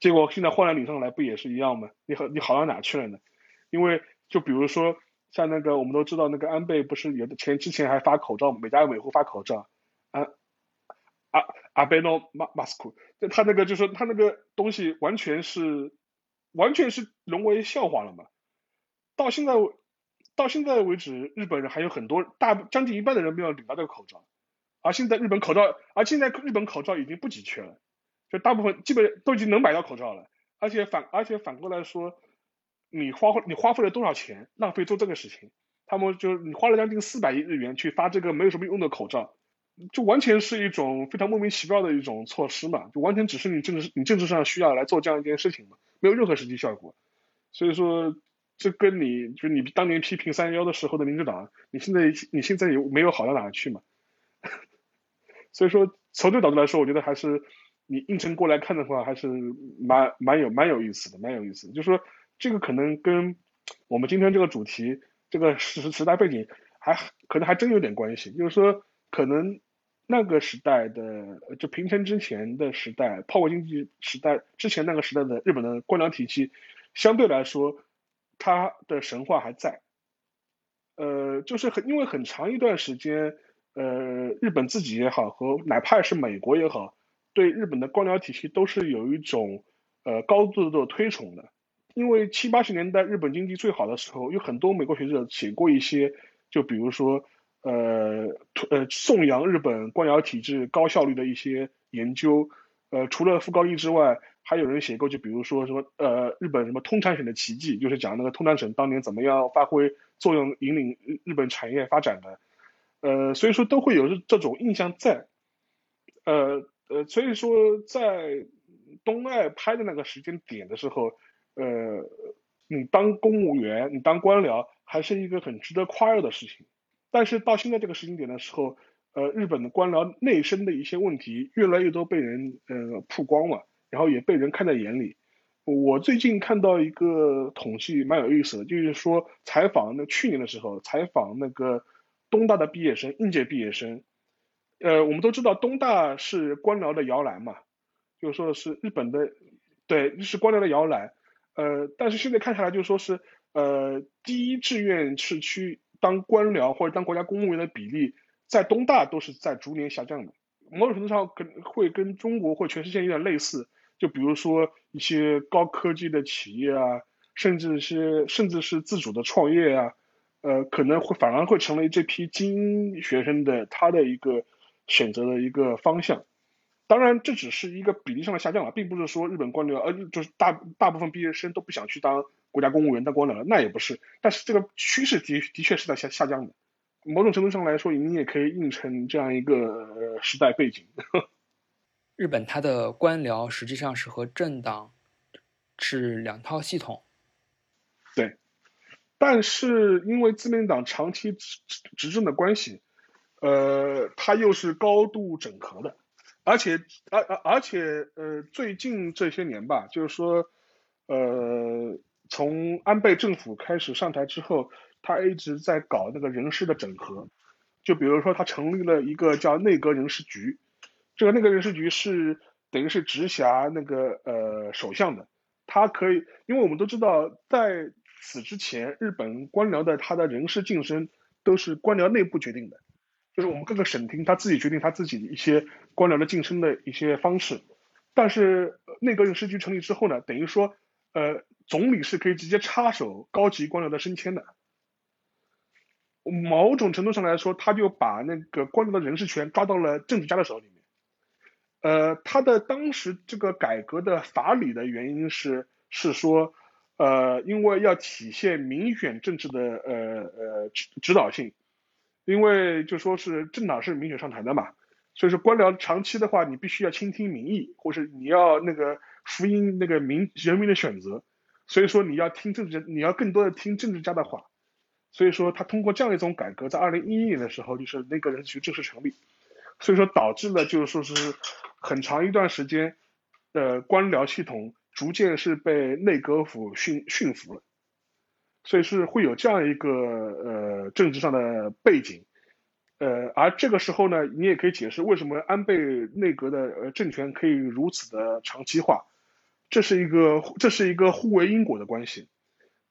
结果现在换了领上来，不也是一样吗？你好，你好到哪去了呢？因为就比如说像那个我们都知道那个安倍不是有的前之前还发口罩，每家每户发口罩，阿阿贝诺马马斯库，他那个就说他那个东西完全是完全是沦为笑话了嘛，到现在。到现在为止，日本人还有很多大将近一半的人没有领到这个口罩，而现在日本口罩，而现在日本口罩已经不紧缺了，就大部分基本都已经能买到口罩了，而且反而且反过来说，你花你花费了多少钱浪费做这个事情？他们就你花了将近四百亿日元去发这个没有什么用的口罩，就完全是一种非常莫名其妙的一种措施嘛，就完全只是你政治你政治上需要来做这样一件事情嘛，没有任何实际效果，所以说。这跟你就你当年批评三幺幺的时候的民主党，你现在你现在有没有好到哪去嘛？所以说从这个角度来说，我觉得还是你硬撑过来看的话，还是蛮蛮有蛮有意思的，蛮有意思的。就是说这个可能跟我们今天这个主题这个时时代背景还可能还真有点关系。就是说可能那个时代的就平成之前的时代，泡沫经济时代之前那个时代的日本的官僚体系相对来说。他的神话还在，呃，就是很因为很长一段时间，呃，日本自己也好，和哪怕是美国也好，对日本的官僚体系都是有一种呃高度的推崇的。因为七八十年代日本经济最好的时候，有很多美国学者写过一些，就比如说呃呃颂扬日本官僚体制高效率的一些研究，呃，除了傅高义之外。还有人写过，就比如说什么呃，日本什么通产省的奇迹，就是讲那个通产省当年怎么样发挥作用，引领日日本产业发展的，呃，所以说都会有这种印象在，呃呃，所以说在东爱拍的那个时间点的时候，呃，你当公务员，你当官僚，还是一个很值得夸耀的事情，但是到现在这个时间点的时候，呃，日本的官僚内生的一些问题越来越多被人呃曝光了。然后也被人看在眼里。我最近看到一个统计，蛮有意思的，就是说采访那去年的时候，采访那个东大的毕业生，应届毕业生。呃，我们都知道东大是官僚的摇篮嘛，就是说是日本的，对，是官僚的摇篮。呃，但是现在看下来，就说是呃，第一志愿是去当官僚或者当国家公务员的比例，在东大都是在逐年下降的。某种程度上可能会跟中国或全世界有点类似。就比如说一些高科技的企业啊，甚至是甚至是自主的创业啊，呃，可能会反而会成为这批精英学生的他的一个选择的一个方向。当然，这只是一个比例上的下降了，并不是说日本官僚呃就是大大部分毕业生都不想去当国家公务员当官僚了，那也不是。但是这个趋势的的确是在下下降的。某种程度上来说，你也可以映成这样一个时代背景。日本它的官僚实际上是和政党是两套系统，对，但是因为自民党长期执执政的关系，呃，它又是高度整合的，而且而而而且呃，最近这些年吧，就是说，呃，从安倍政府开始上台之后，他一直在搞那个人事的整合。就比如说，他成立了一个叫内阁人事局，这个内阁人事局是等于是直辖那个呃首相的，他可以，因为我们都知道，在此之前，日本官僚的他的人事晋升都是官僚内部决定的，就是我们各个省厅他自己决定他自己的一些官僚的晋升的一些方式。但是内阁人事局成立之后呢，等于说，呃，总理是可以直接插手高级官僚的升迁的。某种程度上来说，他就把那个官僚的人事权抓到了政治家的手里面。呃，他的当时这个改革的法理的原因是是说，呃，因为要体现民选政治的呃呃指指导性，因为就说是政党是民选上台的嘛，所以说官僚长期的话，你必须要倾听民意，或是你要那个福音那个民人民的选择，所以说你要听政治，你要更多的听政治家的话。所以说，他通过这样一种改革，在二零一一年的时候，就是那个人事局正式成立。所以说，导致了就是说是很长一段时间，呃，官僚系统逐渐是被内阁府驯驯服了。所以是会有这样一个呃政治上的背景，呃，而这个时候呢，你也可以解释为什么安倍内阁的呃政权可以如此的长期化，这是一个这是一个互为因果的关系。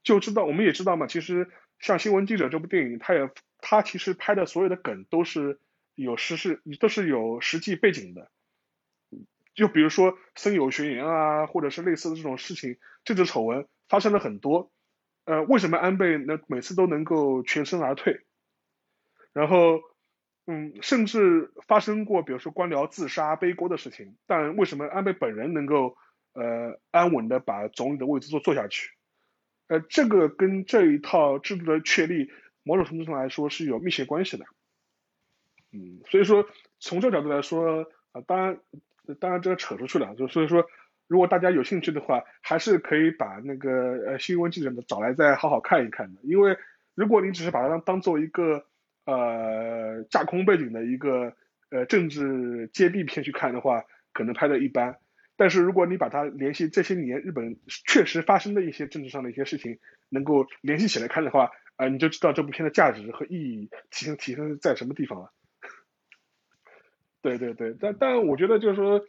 就知道我们也知道嘛，其实。像《新闻记者》这部电影，它也它其实拍的所有的梗都是有实事，都是有实际背景的。就比如说森友学言啊，或者是类似的这种事情，政治丑闻发生了很多。呃，为什么安倍能每次都能够全身而退？然后，嗯，甚至发生过比如说官僚自杀背锅的事情，但为什么安倍本人能够呃安稳的把总理的位置坐坐下去？呃，这个跟这一套制度的确立，某种程度上来说是有密切关系的。嗯，所以说从这角度来说，啊，当然，当然这个扯出去了，就所以说，如果大家有兴趣的话，还是可以把那个呃新闻记者的找来再好好看一看的。因为如果你只是把它当当做一个呃架空背景的一个呃政治揭弊片去看的话，可能拍的一般。但是如果你把它联系这些年日本确实发生的一些政治上的一些事情，能够联系起来看的话，啊，你就知道这部片的价值和意义提升提升在什么地方了。对对对，但但我觉得就是说，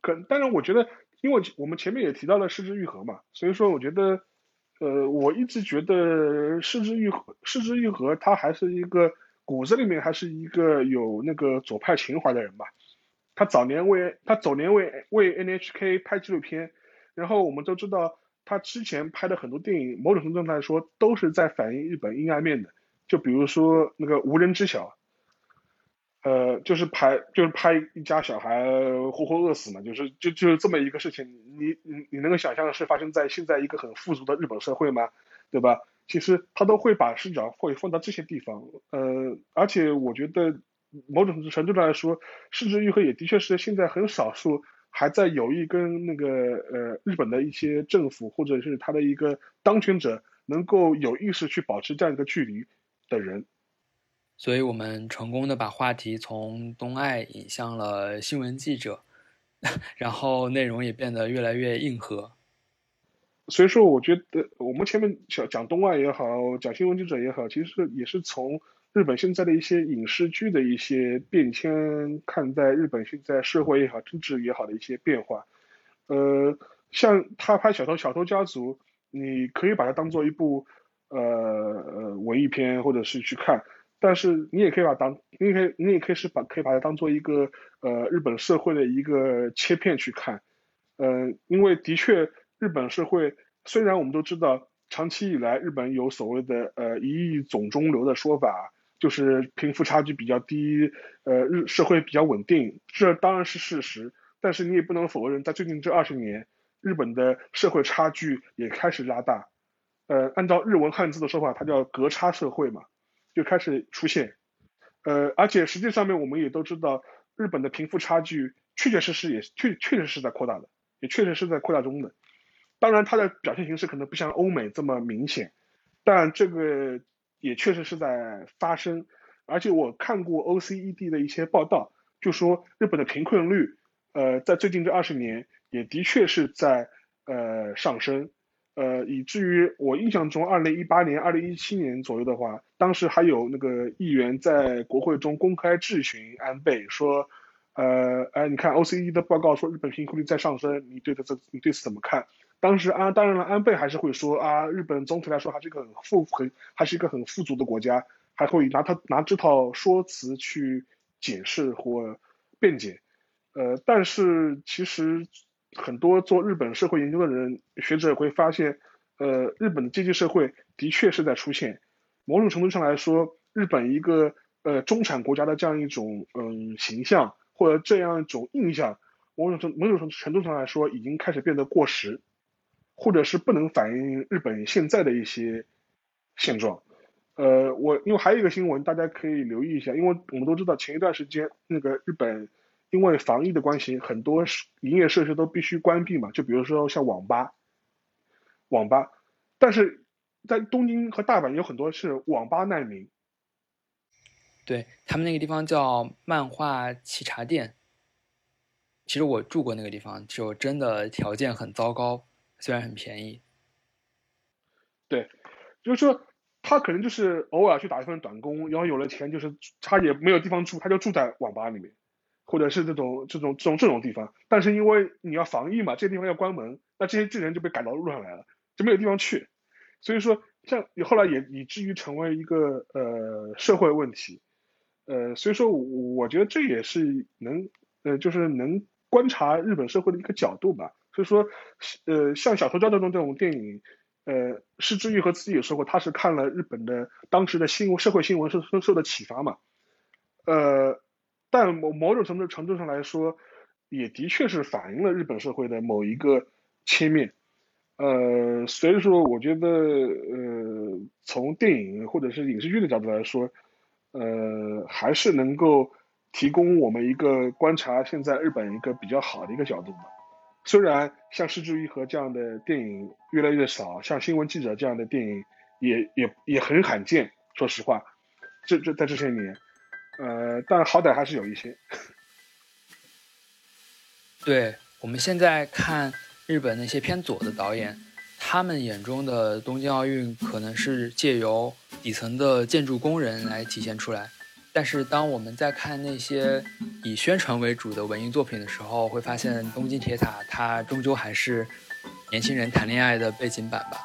可当然我觉得，因为我们前面也提到了失之愈合嘛，所以说我觉得，呃，我一直觉得失之愈合失之愈合它还是一个骨子里面还是一个有那个左派情怀的人吧。他早年为他早年为为 NHK 拍纪录片，然后我们都知道他之前拍的很多电影，某种程度上来说都是在反映日本阴暗面的。就比如说那个无人知晓，呃，就是拍就是拍一家小孩活活饿死嘛，就是就就是这么一个事情。你你你能够想象的是发生在现在一个很富足的日本社会吗？对吧？其实他都会把视角会放到这些地方，呃，而且我觉得。某种程度上来说，市之愈合也的确是现在很少数还在有意跟那个呃日本的一些政府或者是他的一个当权者能够有意识去保持这样一个距离的人。所以我们成功的把话题从东爱引向了新闻记者，然后内容也变得越来越硬核。所以说，我觉得我们前面讲讲东岸也好，讲新闻记者也好，其实也是从。日本现在的一些影视剧的一些变迁，看待日本现在社会也好、政治也好的一些变化，呃，像他拍《小偷小偷家族》，你可以把它当做一部呃文艺片，或者是去看，但是你也可以把当，你也可以你也可以是把可以把它当做一个呃日本社会的一个切片去看，呃，因为的确日本社会虽然我们都知道，长期以来日本有所谓的呃一亿总中流的说法。就是贫富差距比较低，呃，日社会比较稳定，这当然是事实。但是你也不能否认，在最近这二十年，日本的社会差距也开始拉大。呃，按照日文汉字的说法，它叫隔差社会嘛，就开始出现。呃，而且实际上面我们也都知道，日本的贫富差距确确实实也确确实是在扩大的，也确实是在扩大中的。当然，它的表现形式可能不像欧美这么明显，但这个。也确实是在发生，而且我看过 OECD 的一些报道，就说日本的贫困率，呃，在最近这二十年也的确是在呃上升，呃，以至于我印象中，二零一八年、二零一七年左右的话，当时还有那个议员在国会中公开质询安倍，说，呃，哎，你看 O C E 的报告说日本贫困率在上升，你对这这你对此怎么看？当时安当然了，安倍还是会说啊，日本总体来说还是一个很富很还是一个很富足的国家，还会拿他拿这套说辞去解释或辩解，呃，但是其实。很多做日本社会研究的人学者会发现，呃，日本的阶级社会的确是在出现。某种程度上来说，日本一个呃中产国家的这样一种嗯形象或者这样一种印象，某种程某种程度上来说，已经开始变得过时，或者是不能反映日本现在的一些现状。呃，我因为还有一个新闻，大家可以留意一下，因为我们都知道前一段时间那个日本。因为防疫的关系，很多营业设施都必须关闭嘛。就比如说像网吧，网吧，但是在东京和大阪有很多是网吧难民。对他们那个地方叫漫画沏茶店。其实我住过那个地方，就真的条件很糟糕，虽然很便宜。对，就是说他可能就是偶尔去打一份短工，然后有了钱，就是他也没有地方住，他就住在网吧里面。或者是这种这种这种这种地方，但是因为你要防疫嘛，这些地方要关门，那这些这人就被赶到路上来了，就没有地方去，所以说像后来也以至于成为一个呃社会问题，呃，所以说我觉得这也是能呃就是能观察日本社会的一个角度吧。所以说呃像小说家这种这种电影，呃，施之玉和自己也说过，他是看了日本的当时的新闻社会新闻受受受的启发嘛，呃。但某某种程度程度上来说，也的确是反映了日本社会的某一个切面。呃，所以说，我觉得，呃，从电影或者是影视剧的角度来说，呃，还是能够提供我们一个观察现在日本一个比较好的一个角度吧。虽然像《失之愈合》这样的电影越来越少，像《新闻记者》这样的电影也也也很罕见。说实话，这这在这些年。呃，但好歹还是有一些。对我们现在看日本那些偏左的导演，他们眼中的东京奥运可能是借由底层的建筑工人来体现出来。但是当我们在看那些以宣传为主的文艺作品的时候，会发现东京铁塔它终究还是年轻人谈恋爱的背景板吧。